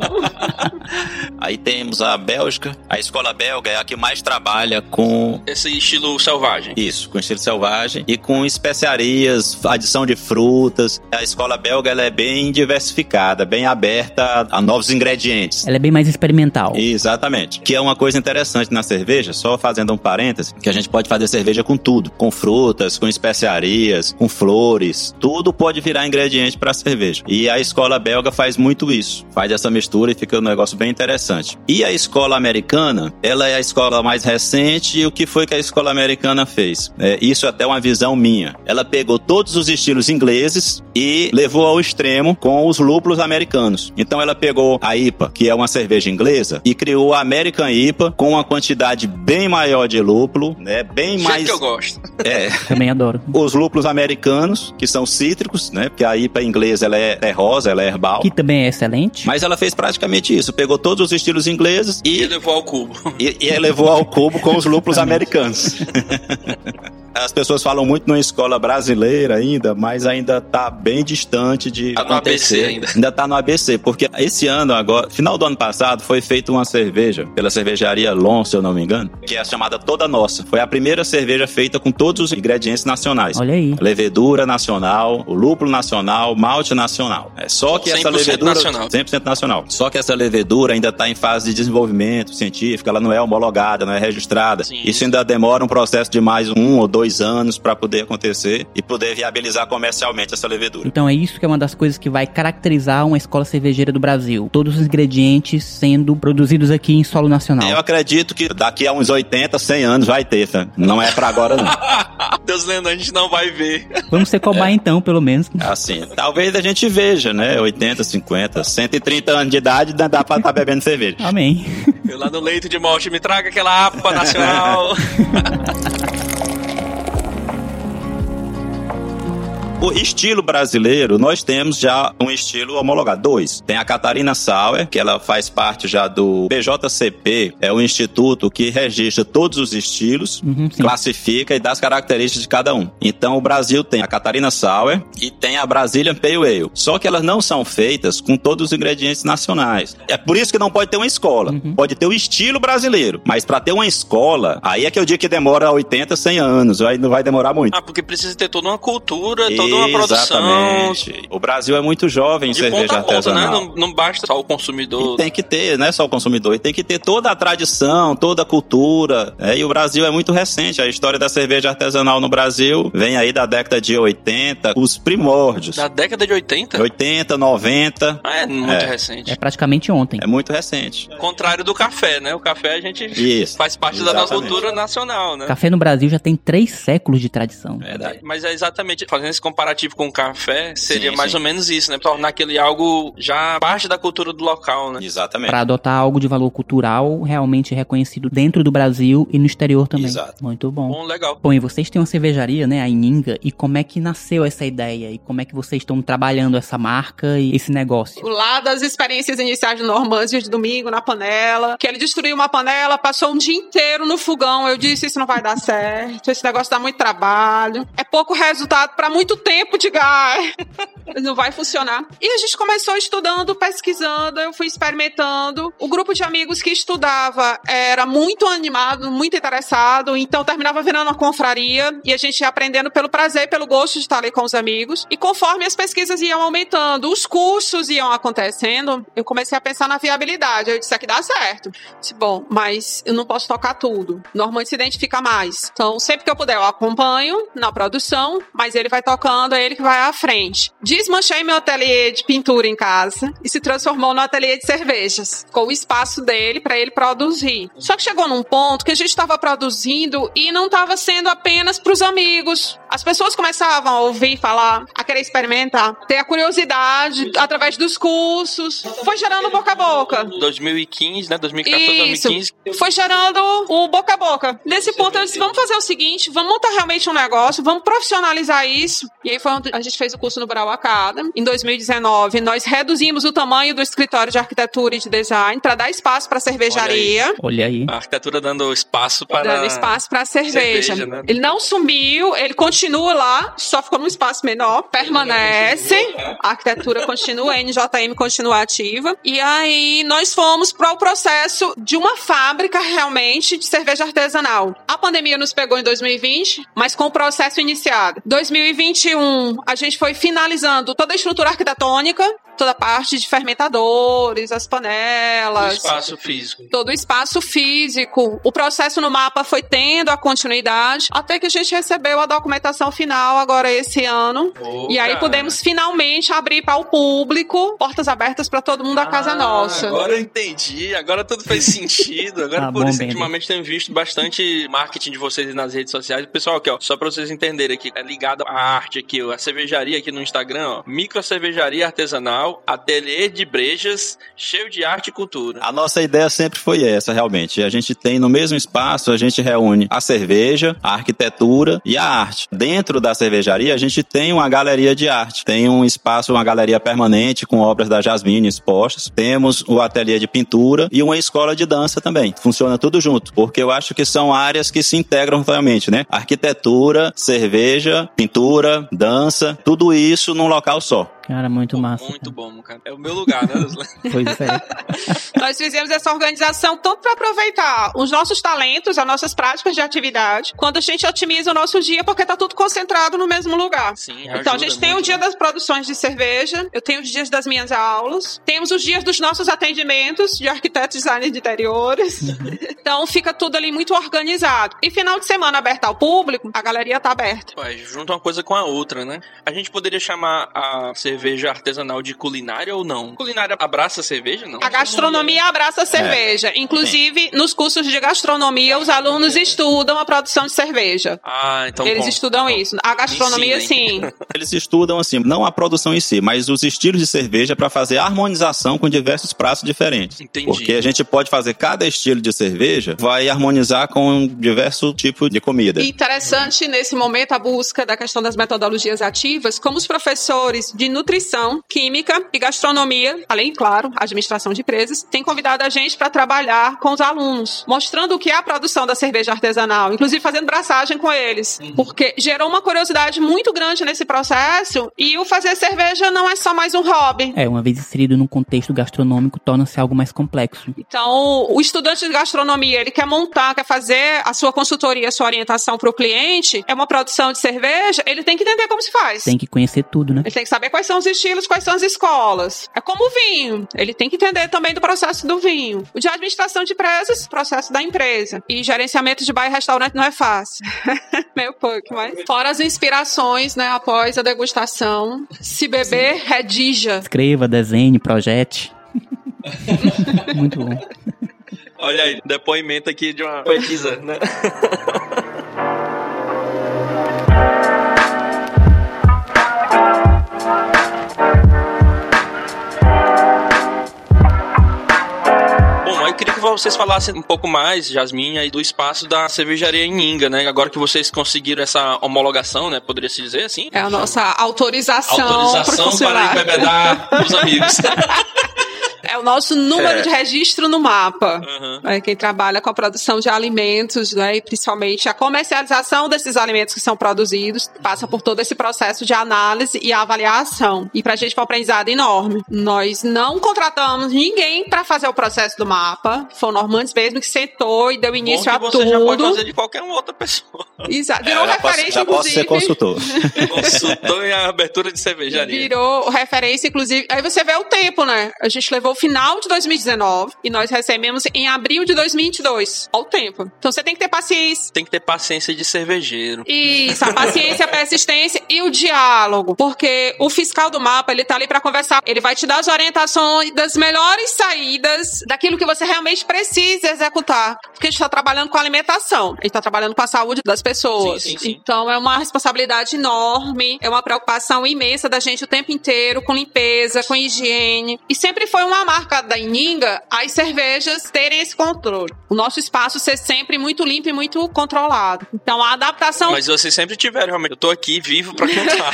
Aí temos a Bélgica. A escola belga é a que mais trabalha com Esse estilo selvagem. isso, com estilo selvagem e com especiarias, adição de frutas. A escola belga ela é bem diversificada, bem aberta a novos ingredientes. Ela é bem mais experimental. Exatamente. Que é uma coisa interessante na cerveja, só fazendo um parêntese, que a gente pode fazer cerveja com tudo, com frutas, com especiarias, com flores, tudo pode virar ingrediente para cerveja. E a escola belga faz muito isso, faz essa mistura e fica um negócio bem interessante. E a escola americana, ela é a escola mais recente e o que foi que a escola americana fez? É, isso é até uma visão minha. Ela pegou todos os estilos ingleses e levou ao extremo com os lúpulos americanos. Então ela pegou a IPA, que é uma cerveja inglesa, e criou a American IPA com uma quantidade bem maior de lúpulo, né? Bem mais jeito que eu gosto. é, Também adoro. os lúpulos americanos, que são cítricos, né? Porque a IPA inglesa ela é, é rosa, ela é herbal. Que também é excelente. Mas ela fez praticamente isso, pegou todos os estilos ingleses E e, levou ao cubo. e, e elevou ao cubo com os lúpulos americanos. As pessoas falam muito numa escola brasileira ainda, mas ainda tá bem distante de Tá no acontecer. ABC ainda. Ainda tá no ABC, porque esse ano agora, final do ano passado, foi feita uma cerveja pela cervejaria Lon, se eu não me engano, que é chamada Toda Nossa. Foi a primeira cerveja feita com todos os ingredientes nacionais. Olha aí. Levedura nacional, o lúpulo nacional, malte nacional. É só que essa 100% levedura nacional. 100% nacional. Só que essa levedura ainda está em fase de desenvolvimento científico, ela não é homologada, não é registrada. Sim. Isso ainda demora um processo de mais um ou dois anos para poder acontecer e poder viabilizar comercialmente essa levedura. Então é isso que é uma das coisas que vai caracterizar uma escola cervejeira do Brasil. Todos os ingredientes sendo produzidos aqui em solo nacional. Eu acredito que daqui a uns 80, 100 anos vai ter, tá? Não é para agora não. Deus lendo, a gente não vai ver. Vamos ser cobaia então, pelo menos. Assim, talvez a gente veja, né? 80, 50, 130 anos de idade dá pra estar bebendo cerveja. Amém. Eu lá no leito de morte, me traga aquela APA nacional. O estilo brasileiro, nós temos já um estilo homologado. Dois. Tem a Catarina Sauer, que ela faz parte já do BJCP, é o instituto que registra todos os estilos, Uhum, classifica e dá as características de cada um. Então o Brasil tem a Catarina Sauer e tem a Brazilian Pale Ale. Só que elas não são feitas com todos os ingredientes nacionais. É por isso que não pode ter uma escola. Pode ter o estilo brasileiro, mas para ter uma escola, aí é que eu digo que demora 80, 100 anos, aí não vai demorar muito. ah, porque precisa ter toda uma cultura, toda uma produção. Exatamente. O Brasil é muito jovem em cerveja ponta a ponta, né? artesanal. Não, não basta só o consumidor. E tem que ter, não é só o consumidor, e tem que ter toda a tradição, toda a cultura. né? E o Brasil é muito recente. A história da cerveja artesanal no Brasil vem aí da década de 80, os primórdios. Da década de 80? 80, 90. Ah, é muito É. recente. É praticamente ontem. É muito recente. Contrário do café, né? O café a gente Isso, faz parte da nossa exatamente. cultura nacional, né? Café no Brasil já tem três séculos de tradição. Verdade. Mas é exatamente, fazendo esse comparativo com o café, seria Sim, mais sim. ou menos isso, né? Tornar aquele algo já parte da cultura do local, né? Exatamente. Pra adotar algo de valor cultural realmente reconhecido dentro do Brasil e no exterior também. Exato. Muito bom. Bom, legal. Bom, e vocês têm uma cervejaria, né, a Ininga, e como é que nasceu essa ideia? E como é que vocês estão trabalhando essa marca e esse negócio? Lá das experiências iniciais do Normândia de domingo na panela, que ele destruiu uma panela, passou um dia inteiro no fogão. Eu disse: Isso não vai dar certo, esse negócio dá muito trabalho, é pouco resultado para muito tempo de gás, não vai funcionar. E a gente começou estudando, pesquisando, eu fui experimentando. O grupo de amigos que estudava era muito animado, muito interessado, então terminava virando uma confraria e a gente ia aprendendo pelo prazer, e pelo gosto de estar ali com os amigos. E conforme as pesquisas iam aumentando, os cursos iam acontecendo, eu comecei a pensar na viabilidade. Eu disse, aqui dá certo. Disse, bom, mas eu não posso tocar tudo. Normalmente se identifica mais. Então, sempre que eu puder, eu acompanho na produção, mas ele vai tocando, é ele que vai à frente. Desmanchei meu ateliê de pintura em casa e se transformou no ateliê de cervejas, com o espaço dele para ele produzir. Só que chegou num ponto que a gente estava produzindo e não estava sendo apenas para os amigos. As pessoas começavam a ouvir falar, a querer experimentar, ter a curiosidade através dos cursos. Foi gerando boca a boca. 2015, né? 2014, Isso. 2015. Foi gerando o boca a boca. Nesse ponto, eu disse: vamos fazer o seguinte, vamos montar realmente um negócio, vamos profissionalizar isso. E aí foi onde a gente fez o curso no Brau Academy. Em 2019, nós reduzimos o tamanho do escritório de arquitetura e de design para dar espaço para cervejaria. Olha aí. A arquitetura dando espaço para. Dando espaço para cerveja. cerveja, né? Ele não sumiu, ele continua lá, só ficou num espaço menor, permanece. A arquitetura continua, a NJM continua ativa. E aí nós fomos para o processo de uma fábrica realmente de cerveja artesanal. A pandemia nos pegou em 2020, mas com o processo iniciado. 2021, a gente foi finalizando toda a estrutura arquitetônica, toda a parte de fermentadores, as o panelas espaço físico. todo o espaço físico. O processo no mapa foi tendo a continuidade até que a gente recebeu a documentação final agora esse ano. Ô, e aí cara. pudemos finalmente abrir para o público, portas abertas para todo mundo da casa Ah, nossa. Agora eu entendi, agora tudo fez sentido. Agora Ah, por bom, isso, Benny. ultimamente, tenho visto bastante marketing de vocês nas redes sociais. Pessoal, aqui, ó, só pra vocês entenderem aqui, é ligado à arte aqui, ó, a cervejaria aqui no Instagram, ó, micro cervejaria artesanal, ateliê de brejas, cheio de arte e cultura. A nossa ideia sempre foi essa, realmente. A gente tem no mesmo espaço, a gente reúne a cerveja, a arquitetura e a arte. Dentro da cervejaria, a gente tem uma galeria de arte. Tem um espaço, uma galeria permanente com obras da Jasmine expostas. Temos o ateliê de pintura e uma escola de dança também. Funciona tudo junto, porque eu acho que são áreas que se integram realmente, né? Arquitetura, cerveja, pintura, dança, tudo isso num local só. Cara, muito massa. Muito bom, cara. É o meu lugar, né? Pois é. Nós fizemos essa organização tanto para aproveitar os nossos talentos, as nossas práticas de atividade, quando a gente otimiza o nosso dia, porque tá tudo concentrado no mesmo lugar. Sim, Então a gente tem o dia né? das produções de cerveja, eu tenho os dias das minhas aulas, temos os dias dos nossos atendimentos de arquitetos e designers de interiores. então fica tudo ali muito organizado. E final de semana aberta ao público, a galeria tá aberta. Ué, junta uma coisa com a outra, né? A gente poderia chamar a cerveja artesanal de culinária ou não? Culinária abraça a cerveja, não? A gastronomia abraça a cerveja. Inclusive, nos cursos de gastronomia, os alunos estudam a produção de cerveja. Ah, então Eles bom. estudam isso. A gastronomia, sim. Eles estudam assim, não a produção em si, mas os estilos de cerveja para fazer harmonização com diversos pratos diferentes. Entendi. Porque a gente pode fazer cada estilo de cerveja, vai harmonizar com diverso tipo de comida. Interessante nesse momento a busca da questão das metodologias ativas, como os professores de nutrição, química e gastronomia, além, claro, administração de empresas, têm convidado a gente para trabalhar com os alunos, mostrando o que é a produção da cerveja artesanal, inclusive fazendo braçagem com eles, porque gerou uma curiosidade muito grande nesse processo e o fazer cerveja não é só mais um hobby. É, uma vez inserido num contexto gastronômico, torna-se algo mais complexo. Então, o estudante de gastronomia, ele quer montar, quer fazer a sua consultoria, a sua orientação para o cliente, é uma produção de cerveja, ele tem que entender como se faz. Tem que conhecer tudo, né? Ele tem que saber quais são os estilos, quais são as escolas. É como o vinho. Ele tem que entender também do processo do vinho. O de administração de empresas, processo da empresa. E gerenciamento de bar e restaurante não é fácil. Meio pouco, mas. Fora as inspirações, né? Após a degustação. Se beber, redija. Escreva, desenhe, projete. muito bom. Olha aí, depoimento aqui de uma poetisa, né? vocês falassem um pouco mais, Jasmine, aí do espaço da cervejaria em Inga, né? Agora que vocês conseguiram essa homologação, né? Poderia se dizer assim? É a nossa autorização, Autorização para embebedar os amigos. É o nosso número É. de registro no mapa. Uhum. É quem trabalha com a produção de alimentos, né, e principalmente a comercialização desses alimentos que são produzidos, passa por todo esse processo de análise e avaliação. E pra gente foi um aprendizado enorme. Nós não contratamos ninguém para fazer o processo do mapa. Foi o Normandes mesmo que sentou e deu Bom início que a você já pode fazer de qualquer outra pessoa. Exato. É, Virou eu já posso, referência, já posso ser inclusive. consultor. Consultor em abertura de cervejaria. Virou referência, inclusive. Aí você vê o tempo, né? A gente levou final de 2019 e nós recebemos em abril de 2022. Olha o tempo. Então você tem que ter paciência. Tem que ter paciência de cervejeiro. Isso, a paciência, a persistência e o diálogo. Porque o fiscal do mapa, ele tá ali pra conversar. Ele vai te dar as orientações das melhores saídas daquilo que você realmente precisa executar. Porque a gente tá trabalhando com alimentação. A gente tá trabalhando com a saúde das pessoas. Sim, sim, sim. Então é uma responsabilidade enorme, é uma preocupação imensa da gente o tempo inteiro com limpeza, com higiene. E sempre foi uma marca da Ininga as cervejas terem esse controle. O nosso espaço ser sempre muito limpo e muito controlado. Então a adaptação. Mas vocês sempre tiveram, realmente. Eu tô aqui vivo pra contar.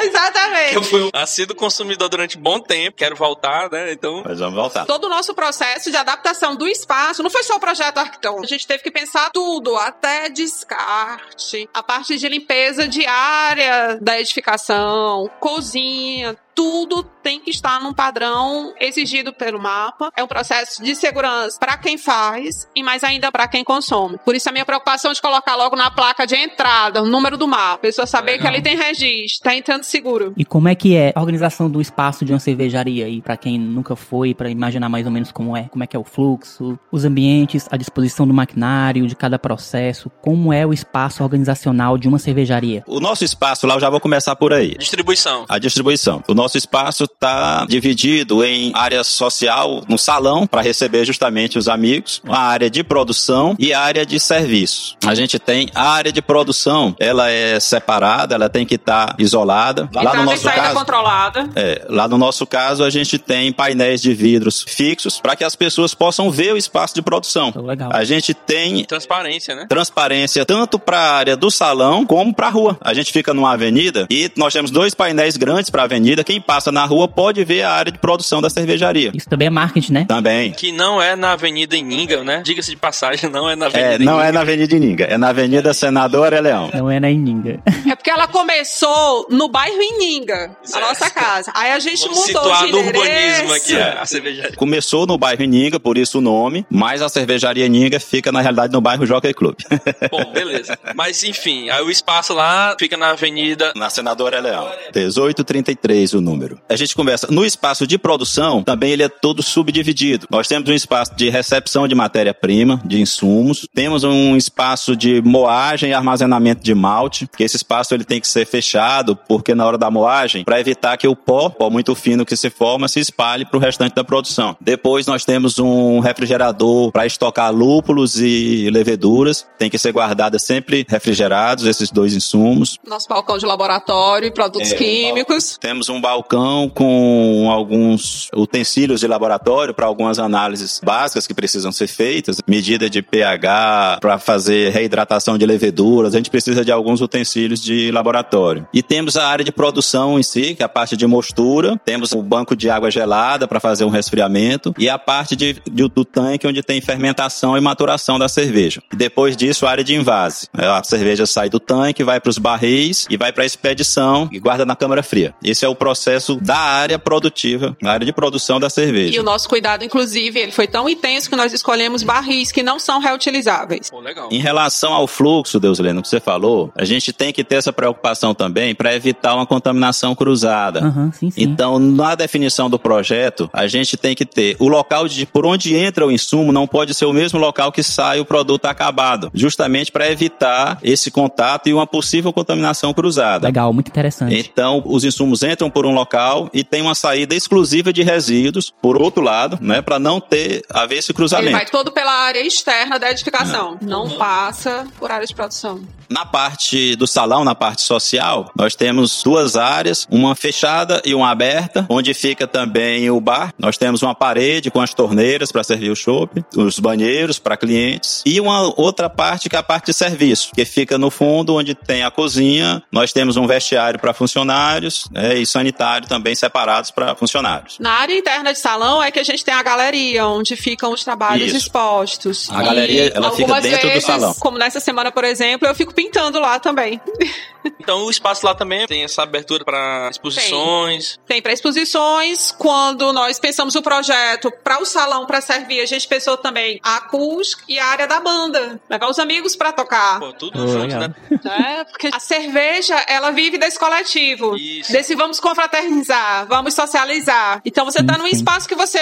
Exatamente. eu fui um assíduo consumidor durante um bom tempo, quero voltar, né? Então. Mas vamos voltar. Todo o nosso processo de adaptação do espaço não foi só o projeto Arquitão. A gente teve que pensar tudo, até descarte, a parte de limpeza diária da edificação, cozinha, tudo tem que estar num padrão exigido pelo mapa. É um processo de segurança para quem faz e mais ainda para quem consome. Por isso a minha preocupação de colocar logo na placa de entrada o número do mapa, a pessoa saber Legal. que ali tem registro, tá entrando seguro. E como é que é a organização do espaço de uma cervejaria aí, para quem nunca foi, para imaginar mais ou menos como é, como é que é o fluxo, os ambientes, a disposição do maquinário, de cada processo, como é o espaço organizacional de uma cervejaria? O nosso espaço lá, eu já vou começar por aí. Distribuição. A distribuição. O nosso espaço está dividido em área social, no salão, para receber justamente os amigos, a área de produção e a área de serviço. A gente tem a área de produção, ela é separada, ela tem que estar isolada. Lá Entrada no nosso saída caso, controlada. é, lá no nosso caso, a gente tem painéis de vidros fixos para que as pessoas possam ver o espaço de produção. Então, legal. A gente tem Transparência, né? transparência tanto para a área do salão como para a rua. A gente fica numa avenida e nós temos dois painéis grandes para a avenida. Quem passa na rua pode ver a área de produção da cervejaria. Isso também é marketing, né? Também. Que não é na Avenida Ininga, né? Diga-se de passagem, não é na Avenida É, não Ininga. é na Avenida Ininga, é na Avenida Senador Leão. Não é na Ininga. É porque ela começou no bairro Ininga, a nossa casa. Aí a gente Vamos mudou situar de no endereço. urbanismo aqui a, a cervejaria. Começou no bairro Ininga, por isso o nome, mas a cervejaria Ininga fica na realidade no bairro Jockey Club. Bom, beleza. Mas enfim, aí o espaço lá fica na Avenida. Na Senadora Leão. 1833 o número. A gente conversa. No espaço de produção, também ele é todo subdividido. Nós temos um espaço de recepção de matéria-prima, de insumos. Temos um espaço de moagem e armazenamento de malte, que esse espaço ele tem que ser fechado, porque na hora da moagem, para evitar que o pó, pó muito fino que se forma, se espalhe para o restante da produção. Depois nós temos um refrigerador para estocar lúpulos e leveduras. Tem que ser guardada sempre refrigerados esses dois insumos. Nosso balcão de laboratório e produtos É, químicos. Temos um balcão com alguns utensílios de laboratório para algumas análises básicas que precisam ser feitas, medida de pH para fazer reidratação de leveduras. A gente precisa de alguns utensílios de laboratório. E temos a área de produção em si, que é a parte de mostura. Temos o banco de água gelada para fazer um resfriamento e a parte de, de- do tanque onde tem fermentação e maturação da cerveja. E depois disso, a área de invase. A cerveja sai do tanque, vai para os barris e vai para a expedição e guarda na câmara fria. Esse é o processo da área produtiva, a área de produção da E cerveja. o nosso cuidado, inclusive, ele foi tão intenso que nós escolhemos barris que não são reutilizáveis. Pô, legal. Em relação ao fluxo, Deus Leno, que você falou, a gente tem que ter essa preocupação também para evitar uma contaminação cruzada. Aham, sim, sim. Então, na definição do projeto, a gente tem que ter o local de por onde entra o insumo não pode ser o mesmo local que sai o produto acabado, justamente para evitar esse contato e uma possível contaminação cruzada. Legal, muito interessante. Então, os insumos entram por um local e tem uma saída exclusiva de resíduos por outro lado, né, para não ter haver esse Ele cruzamento. vai todo pela área externa da edificação, não passa por área de produção. Na parte do salão, na parte social, nós temos duas áreas, uma fechada e uma aberta, onde fica também o bar. Nós temos uma parede com as torneiras para servir o chopp, os banheiros para clientes e uma outra parte que é a parte de serviço, que fica no fundo onde tem a cozinha. Nós temos um vestiário para funcionários né, e sanitário também separados para funcionários. Na área interna de salão é que a gente tem a galeria, onde ficam os trabalhos Isso. expostos. A galeria, ela fica dentro do vezes, salão. Como nessa semana, por exemplo, eu fico pintando lá também. Então o espaço lá também tem essa abertura para exposições. Tem para exposições. Quando nós pensamos o projeto para o salão para servir, a gente pensou também a acústica e a área da banda. Levar os amigos para tocar. Pô, tudo junto, né? né? Porque a cerveja, ela vive desse coletivo. Isso. Desse vamos confraternizar, vamos socializar. Então você tá Sim, num espaço que você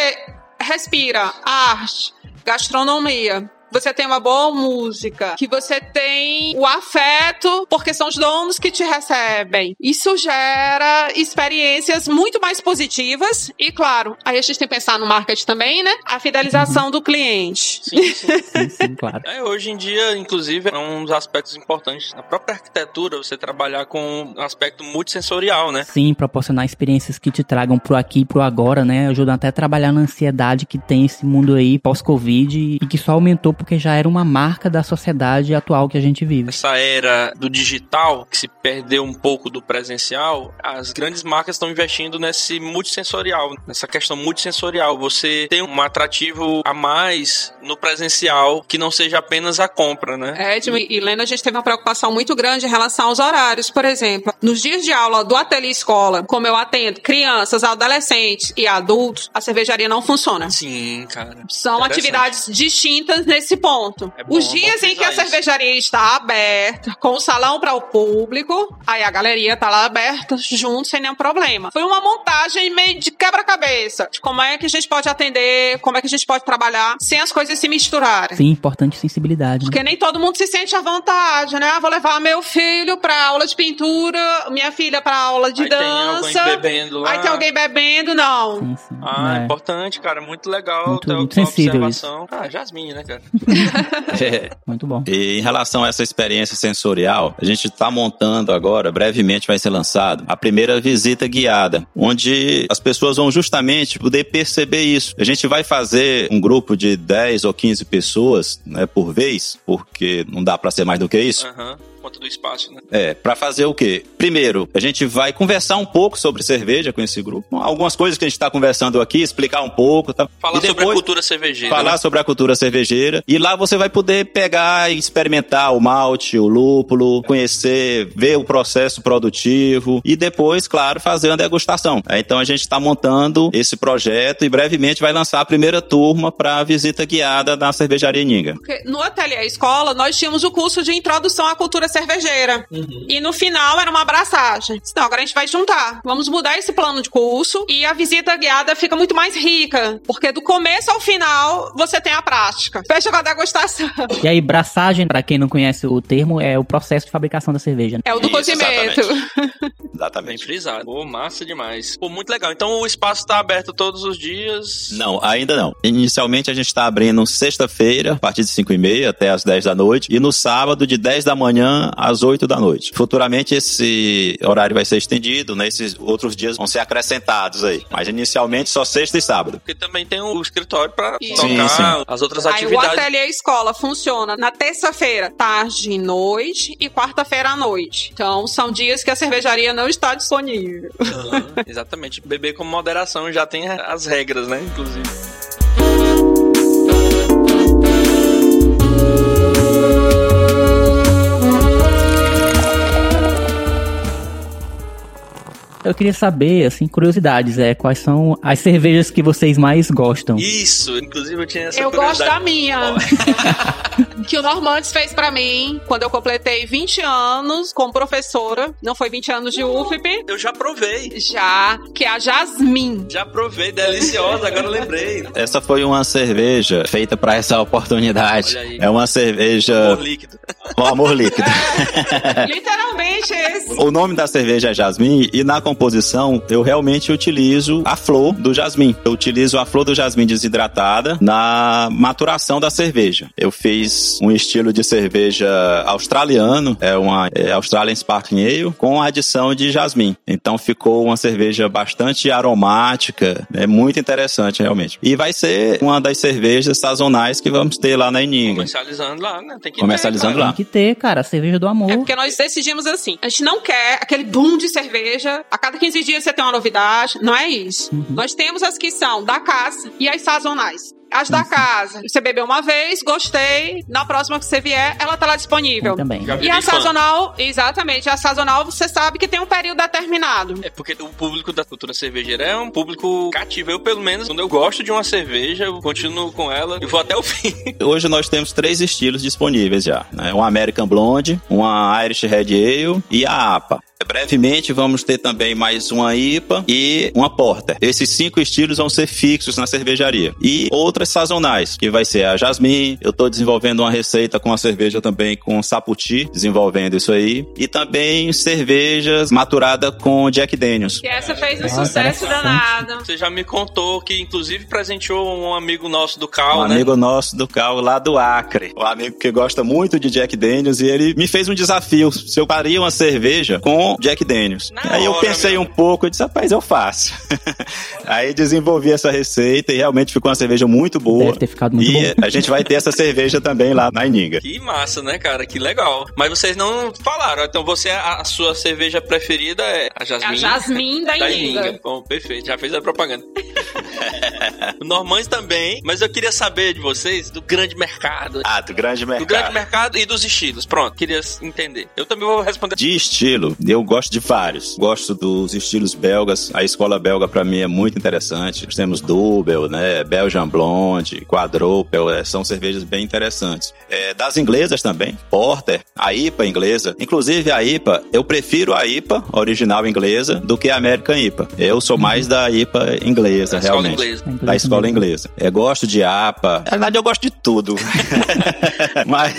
respira arte, gastronomia, você tem uma boa música, que você tem o afeto, porque são os donos que te recebem. Isso gera experiências muito mais positivas e, claro, aí a gente tem que pensar no marketing também, né? A fidelização do cliente. Sim, sim. Sim, sim, claro. É, hoje em dia, inclusive, é um dos aspectos importantes na própria arquitetura, você trabalhar com um aspecto multissensorial, né? Sim, proporcionar experiências que te tragam pro aqui e pro agora, né? Ajudam até a trabalhar na ansiedade que tem esse mundo aí pós-Covid e que só aumentou porque já era uma marca da sociedade atual que a gente vive. Essa era do digital, que se perdeu um pouco do presencial, as grandes marcas estão investindo nesse multissensorial, nessa questão multissensorial. Você tem um atrativo a mais no presencial que não seja apenas a compra, né? Edmo e Lena, a gente teve uma preocupação muito grande em relação aos horários. Por exemplo, nos dias de aula do ateliê escola, como eu atendo crianças, adolescentes e adultos, a cervejaria não funciona. Sim, cara. São atividades distintas nesse ponto. É bom, Os é dias em que a isso. cervejaria está aberta, com o salão para o público, aí a galeria tá lá aberta, junto, sem nenhum problema. Foi uma montagem meio de quebra-cabeça, de como é que a gente pode atender, como é que a gente pode trabalhar, sem as coisas se misturarem. Sim, importante sensibilidade. Né? Porque nem todo mundo se sente à vontade, né? Ah, vou levar meu filho pra aula de pintura, minha filha pra aula de Aí tem alguém dança. bebendo lá. Aí tem alguém bebendo, não. Sim, sim. Ah, É. importante, cara. Muito legal. Muito- muito sensível observação. Ah, Jasmine, né, cara? É. Muito bom. E em relação a essa experiência sensorial, a gente está montando agora, brevemente vai ser lançado, a primeira visita guiada, onde as pessoas vão justamente poder perceber isso. A gente vai fazer um grupo de 10 ou 15 pessoas né, por vez, porque não dá para ser mais do que isso. Aham. Conta do espaço, né? É, para fazer o quê? Primeiro, a gente vai conversar um pouco sobre cerveja com esse grupo, algumas coisas que a gente está conversando aqui, explicar um pouco, tá? Falar e sobre a cultura cervejeira. falar né? sobre a cultura cervejeira. E lá você vai poder pegar e experimentar o malte, o lúpulo, conhecer, ver o processo produtivo e depois, claro, fazer uma degustação. É, Então a gente está montando esse projeto e brevemente vai lançar a primeira turma para a visita guiada na cervejaria Ninga. Porque no ateliê escola, nós tínhamos o curso de introdução à cultura cervejeira. E no final era uma abraçagem. Então, agora a gente vai juntar. Vamos mudar esse plano de curso e a visita guiada fica muito mais rica. Porque do começo ao final, você tem a prática. Fecha com a degustação. E aí, braçagem, pra quem não conhece o termo, é o processo de fabricação da cerveja. né? É o do Isso, cozimento. Bem Exatamente. frisado. Pô, massa demais. Pô, muito legal. Então o espaço tá aberto todos os dias. Não, ainda não. Inicialmente a gente está abrindo sexta-feira, a partir de 5 e meia até as 10 da noite, e no sábado, de 10 da manhã às 8 da noite. Futuramente esse horário vai ser estendido, né? Esses outros dias vão ser acrescentados aí. Mas inicialmente só sexta e sábado. Porque também tem o escritório pra Sim, tocar sim. as outras Aí o atividades. ateliê escola funciona na terça-feira, tarde e noite, e quarta-feira à noite. Então, são dias que a cervejaria não está disponível. Aham, exatamente. Beber com moderação já tem as regras, né? Inclusive. Eu queria saber, assim, curiosidades, é, quais são as cervejas que vocês mais gostam? Isso, inclusive eu tinha essa eu gosto da minha. que o Normandes fez pra mim quando eu completei 20 anos como professora. Não foi 20 anos de UFP. Eu já provei. Já, que é a Jasmine. Já provei, deliciosa, agora eu lembrei. Essa foi uma cerveja feita para essa oportunidade. Olha aí. É uma cerveja Por líquido. com amor líquido. Literalmente esse. O nome da cerveja é jasmim e na composição eu realmente utilizo a flor do jasmim. Eu utilizo a flor do jasmim desidratada na maturação da cerveja. Eu fiz um estilo de cerveja australiano, é uma é Australian Sparkling Ale, com a adição de jasmim. Então ficou uma cerveja bastante aromática, é muito interessante realmente. E vai ser uma das cervejas sazonais que vamos ter lá na Eninga. Comercializando lá, né? Tem que Comercializando ter, lá. Tem que ter, cara, a cerveja do amor. É porque nós decidimos assim. A gente não quer aquele boom de cerveja. A cada 15 dias você tem uma novidade. Não é isso. Nós temos as que são da casa e as sazonais. As da casa, você bebeu uma vez, gostei. Na próxima que você vier, ela tá lá disponível. Também. E a sazonal, exatamente, a sazonal você sabe que tem um período determinado. É porque o público da cultura cervejeira é um público cativo. Eu, pelo menos, quando eu gosto de uma cerveja, eu continuo com ela e vou até o fim. Hoje nós temos três estilos disponíveis já. Né? Uma American Blonde, uma Irish Red Ale e a APA. Brevemente vamos ter também mais uma IPA e uma Porter. Esses cinco estilos vão ser fixos na cervejaria. E outras sazonais, que vai ser a Jasmine. Eu estou desenvolvendo uma receita com a cerveja também com Saputi, desenvolvendo isso aí. E também cervejas maturadas com Jack Daniels. E essa fez um ah, sucesso danado. Você já me contou que inclusive presenteou um amigo nosso do Cal, um né? amigo nosso do Cal lá do Acre. Um amigo que gosta muito de Jack Daniels e ele me fez um desafio. Se eu faria uma cerveja com Jack Daniels. Na aí eu pensei um pouco, eu disse, rapaz, eu faço. aí desenvolvi essa receita e realmente ficou uma cerveja muito boa. Deve ter ficado muito e bom. a gente vai ter essa cerveja também lá na Ininga. Que massa, né, cara? Que legal. Mas vocês não falaram, então você, a, sua cerveja preferida é a Jasmine? A Jasmine da, da Ininga. Bom, perfeito, já fez a propaganda. o Normães também, mas eu queria saber de vocês do grande mercado. Ah, do grande mercado. Do grande mercado e dos estilos. Pronto, queria entender. Eu também vou responder. De estilo, eu gosto de vários. Gosto dos estilos belgas. A escola belga para mim é muito interessante. Nós temos Dubel, né, Belgian Blonde, Quadruple, é, são cervejas bem interessantes. É, das inglesas também, Porter, a IPA inglesa. Inclusive a IPA, eu prefiro a IPA original inglesa do que a American IPA. Eu sou mais da IPA inglesa, da realmente. Inglesa. Da escola inglesa. Eu gosto de APA. Na verdade, eu gosto de tudo. Mas.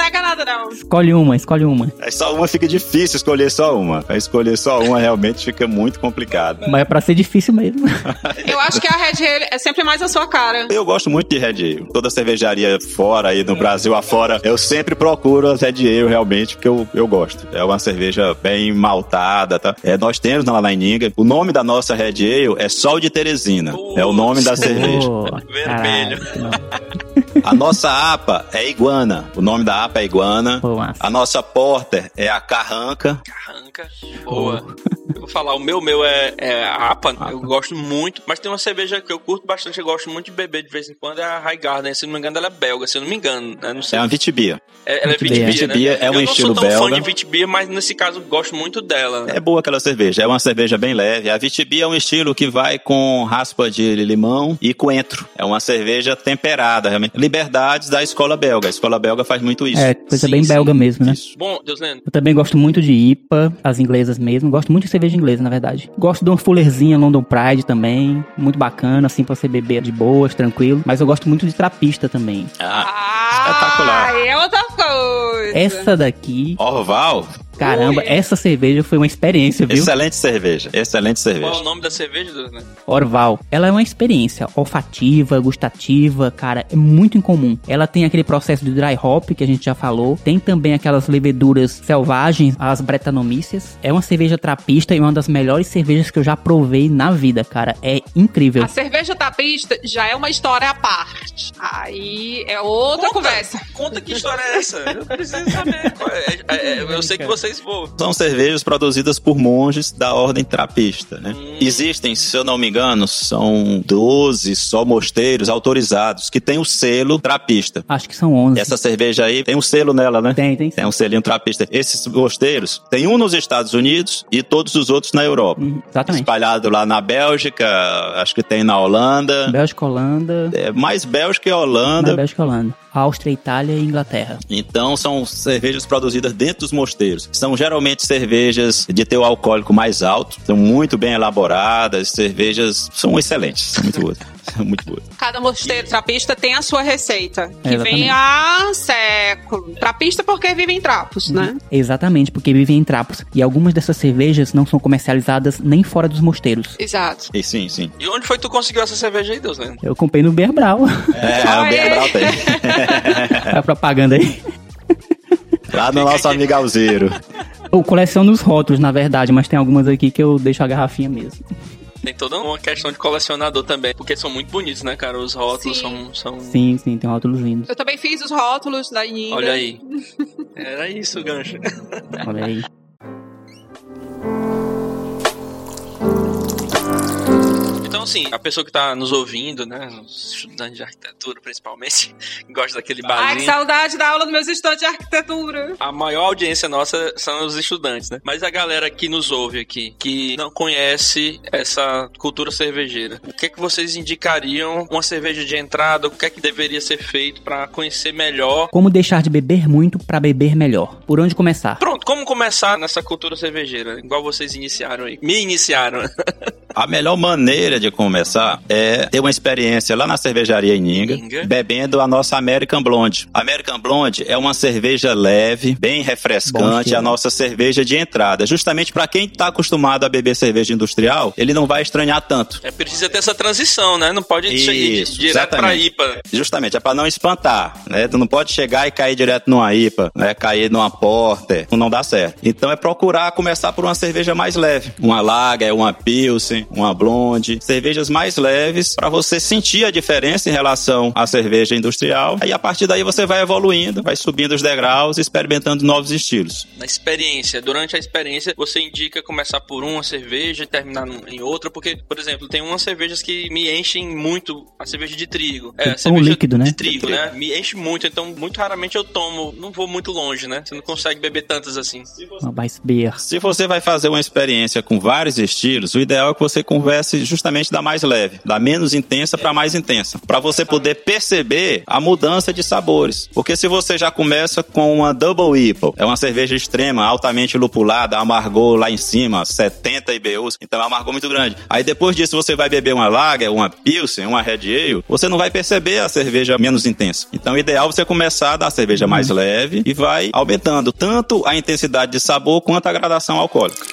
Não é nada, não. Escolhe uma, escolhe uma. Aí só uma fica difícil escolher só uma. Escolher só uma realmente fica muito complicado. Mas é pra ser difícil mesmo. Eu acho que a Red Ale é sempre mais a sua cara. Eu gosto muito de Red Ale. Toda cervejaria fora aí no Brasil afora, eu sempre procuro as Red Ale realmente, porque eu, eu gosto. É uma cerveja bem maltada, tá? É, nós temos na Laininga. O nome da nossa Red Ale é Sol de Teresina. é o nome da cerveja. Oh, Vermelho. A nossa APA é Iguana. O nome da APA é Iguana. a nossa Porter é a Carranca. Carranca. Boa. Eu vou falar, o meu, meu é, é a APA, APA, eu gosto muito, mas tem uma cerveja que eu curto bastante, eu gosto muito de beber de vez em quando, é a High Garden, se não me engano ela é belga, se eu não me engano, né? não sei. É uma Vitibia. É, ela é Vitibia, Vitibia né? é um estilo belga. Eu não sou tão fã de Vitibia, mas nesse caso gosto muito dela. É boa aquela cerveja, é uma cerveja bem leve. A Vitibia é um estilo que vai com raspa de limão e coentro. É uma cerveja temperada, realmente. Liberdades da escola belga. A escola belga faz muito isso. É, coisa sim, bem sim. belga mesmo, né? Isso. Bom, Deus lendo. Eu também gosto muito de IPA, as inglesas mesmo. Gosto muito de cerveja inglesa, na verdade. Gosto de uma Fullerzinha London Pride também. Muito bacana, assim, pra você beber de boas, tranquilo. Mas eu gosto muito de trapista também. Ah, espetacular. é outra coisa. Essa daqui. Orval? Caramba, Ui. essa cerveja foi uma experiência, viu? Excelente cerveja, excelente cerveja. Qual é o nome da cerveja, né? Orval. Ela é uma experiência olfativa, gustativa, cara, é muito incomum. Ela tem aquele processo de dry hop que a gente já falou, tem também aquelas leveduras selvagens, as bretanomíceas. É uma cerveja trapista e uma das melhores cervejas que eu já provei na vida, cara. É incrível. A cerveja trapista já é uma história à parte. Aí é outra conta, conversa. Conta que história é essa? Eu preciso saber. É, é, é, eu sei que você vocês São cervejas produzidas por monges da ordem trapista, né? Hum. Existem, se eu não me engano, são 12 só mosteiros autorizados que tem o selo trapista. Acho que são 11. Essa cerveja aí tem um selo nela, né? Tem, tem. Tem um selinho trapista. Esses mosteiros, tem um nos Estados Unidos e todos os outros na Europa. Hum, exatamente. Espalhado lá na Bélgica, acho que tem na Holanda. Bélgica, Holanda. É, mais Bélgica e Holanda. Mais Bélgica e Holanda. Áustria, Itália e Inglaterra. Então são cervejas produzidas dentro dos mosteiros. São geralmente cervejas de teor alcoólico mais alto, são muito bem elaboradas, cervejas são excelentes, muito boas. muito boa. Cada mosteiro trapista tem a sua receita, que é, vem há séculos. Trapista porque vive em trapos, né? uhum. né? Exatamente, porque vivem em trapos. E algumas dessas cervejas não são comercializadas nem fora dos mosteiros. Exato. E sim, sim. E onde foi que tu conseguiu essa cerveja aí, Deus, né? Eu comprei no Berbral. É, o Berbral tem. é a propaganda aí. Lá no nosso amigo Alzeiro. Eu coleciono os rótulos, na verdade, mas tem algumas aqui que eu deixo a garrafinha mesmo. Tem toda uma questão de colecionador também, porque são muito bonitos, né, cara? Os rótulos sim. são, são. Sim, sim, tem rótulos lindos. Eu também fiz os rótulos da Inga. Olha aí. Era isso o gancho. Olha aí. Então assim, a pessoa que tá nos ouvindo, né, os estudantes de arquitetura, principalmente, gosta daquele barzinho. Ai, que saudade da aula dos meus estudantes de arquitetura. A maior audiência nossa são os estudantes, né? Mas a galera que nos ouve aqui, que não conhece essa cultura cervejeira, o que é que vocês indicariam uma cerveja de entrada? O que é que deveria ser feito para conhecer melhor? Como deixar de beber muito para beber melhor? Por onde começar? Pronto, como começar nessa cultura cervejeira? Igual vocês iniciaram aí. Me iniciaram. A melhor maneira de começar é ter uma experiência lá na cervejaria Ininga, Ininga. bebendo a nossa American Blonde. American Blonde é uma cerveja leve, bem refrescante, a nossa cerveja de entrada. Justamente para quem está acostumado a beber cerveja industrial, ele não vai estranhar tanto. É precisa ter essa transição, né? Não pode ir Isso, direto pra exatamente. IPA. Justamente, é para não espantar, né? Tu não pode chegar e cair direto numa IPA, né? Cair numa Porter, não dá certo. Então é procurar começar por uma cerveja mais leve, uma Lager, uma Pilsen, uma Blonde, cervejas mais leves para você sentir a diferença em relação à cerveja industrial. Aí a partir daí você vai evoluindo, vai subindo os degraus, e experimentando novos estilos. Na experiência, durante a experiência, você indica começar por uma cerveja e terminar em outra, porque, por exemplo, tem umas cervejas que me enchem muito, a cerveja de trigo. É, cerveja pão líquido, né? De trigo, né? Me enche muito, então muito raramente eu tomo, não vou muito longe, né? Você não consegue beber tantas assim. Uma Weissbier. Se você vai fazer uma experiência com vários estilos, o ideal é que você converse justamente da mais leve, da menos intensa para mais intensa, para você poder perceber a mudança de sabores. Porque se você já começa com uma Double IPA, é uma cerveja extrema, altamente lupulada, amargor lá em cima, 70 IBUs, então é amargor muito grande. Aí depois disso você vai beber uma Lager, uma Pilsen, uma Red Ale, você não vai perceber a cerveja menos intensa. Então o ideal é você começar da cerveja mais leve e vai aumentando tanto a intensidade de sabor quanto a gradação alcoólica.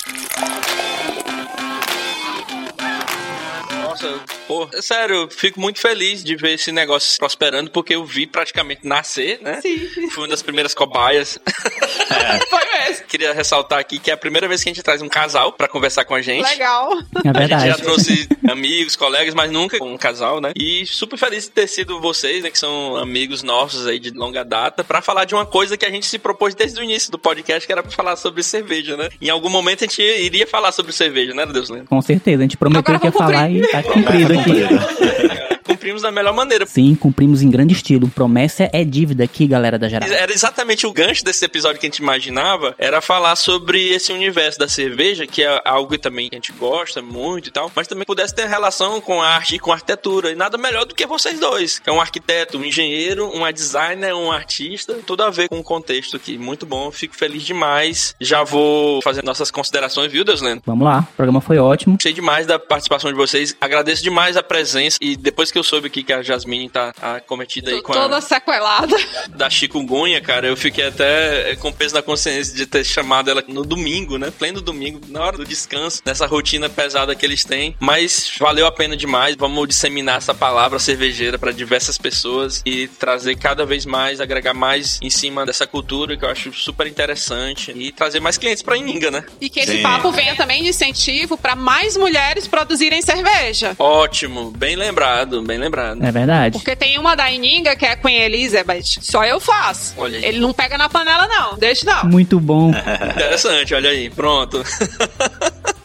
Pô, sério, eu fico muito feliz de ver esse negócio prosperando, porque eu vi praticamente nascer, né? Sim. Fui uma das primeiras cobaias. Foi mesmo. Queria ressaltar aqui que é a primeira vez que a gente traz um casal pra conversar com a gente. Legal. É A gente verdade. já trouxe amigos, colegas, mas nunca um casal, né? E super feliz de ter sido vocês, né? Que são amigos nossos aí de longa data, pra falar de uma coisa que a gente se propôs desde o início do podcast, que era pra falar sobre cerveja, né? Em algum momento a gente iria falar sobre cerveja, né, Deus Lendo? Com certeza. A gente prometeu Agora que ia falar e tá cumprido aqui. Cumprimos da melhor maneira. Sim, cumprimos em grande estilo. Promessa é dívida aqui, galera da geral. Era exatamente o gancho desse episódio que a gente imaginava, era falar sobre esse universo da cerveja, que é algo que também a gente gosta muito e tal, mas também pudesse ter relação com a arte e com a arquitetura. E nada melhor do que vocês dois, que é um arquiteto, um engenheiro, uma designer, um artista, tudo a ver com o contexto aqui. Muito bom, fico feliz demais. Já vou fazer nossas considerações, viu, Deus Vamos lá, o programa foi ótimo. Gostei demais da participação de vocês. Agradeço demais a presença. E depois que eu soube aqui que a Jasmine tá acometida aí Tô com toda a sequelada. da chikungunya, cara, eu fiquei até com peso na consciência de ter chamado ela no domingo, né? Pleno domingo, na hora do descanso, nessa rotina pesada que eles têm. Mas valeu a pena demais. Vamos disseminar essa palavra cervejeira para diversas pessoas e trazer cada vez mais, agregar mais em cima dessa cultura que eu acho super interessante e trazer mais clientes pra Ininga, né? E que esse Sim. papo venha também de incentivo para mais mulheres produzirem cerveja. Ótimo, bem lembrado, bem lembrado. É verdade. Porque tem uma da Ininga que é Queen Elizabeth. Só eu faço. Olha aí. Ele não pega na panela, não. Deixa não. Muito bom. Interessante, olha aí, pronto.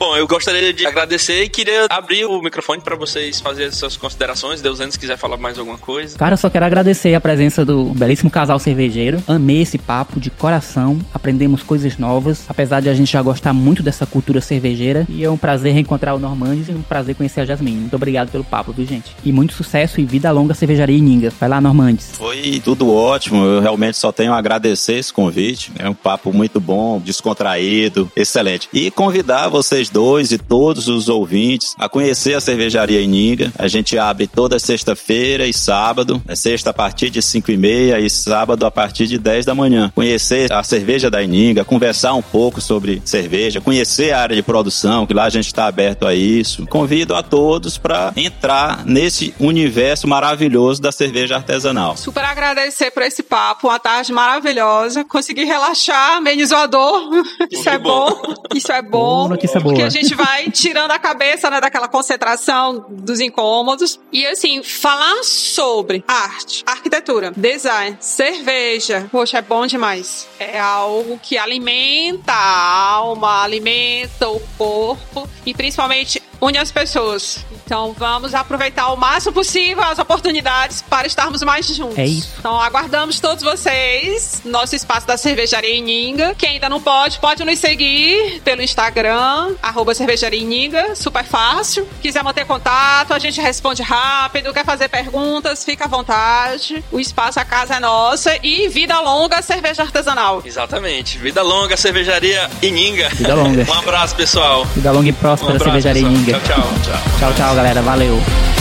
Bom, eu gostaria de agradecer e queria abrir o microfone para vocês fazerem suas considerações. Deus antes quiser falar mais alguma coisa. Cara, eu só quero agradecer a presença do belíssimo casal cervejeiro. Amei esse papo de coração. Aprendemos coisas novas. Apesar de a gente já gostar muito dessa cultura cervejeira. E é um prazer reencontrar o Normandes e um prazer conhecer a Jasmine. Muito obrigado pelo papo, viu, gente? E muito sucesso e vida longa cervejaria Ininga. Vai lá, Normandes. Foi tudo ótimo, eu realmente só tenho a agradecer esse convite. É um papo muito bom, descontraído, excelente. E convidar vocês dois e todos os ouvintes a conhecer a cervejaria Ininga. A gente abre toda sexta-feira e sábado, é sexta a partir de 5 e meia e sábado a partir de 10 da manhã. Conhecer a cerveja da Ininga, conversar um pouco sobre cerveja, conhecer a área de produção, que lá a gente está aberto a isso. Convido a todos para entrar nesse universo maravilhoso da cerveja artesanal. Super agradecer por esse papo, uma tarde maravilhosa. Consegui relaxar, amenizou a dor. Isso é bom. bom. Isso é Boa bom. notícia boa. Porque a gente vai tirando a cabeça né, daquela concentração dos incômodos. E assim, falar sobre arte, arquitetura, design, cerveja. Poxa, é bom demais. É algo que alimenta a alma, alimenta o corpo e principalmente une as pessoas. Então vamos aproveitar o máximo possível as oportunidades para estarmos mais juntos. É isso. Então aguardamos todos vocês no nosso espaço da Cervejaria Ininga. Quem ainda não pode, pode nos seguir pelo Instagram, arroba Cervejaria Ininga, super fácil. Quiser manter contato, a gente responde rápido, quer fazer perguntas, fica à vontade. O espaço, a casa é nossa e vida longa cerveja artesanal. Exatamente. Vida longa, cervejaria Ininga. Vida longa. um abraço, pessoal. Vida longa e próspera, Um abraço, cervejaria pessoal. Ininga. Tchau, tchau. tchau. Tchau, tchau, galera. Valeu.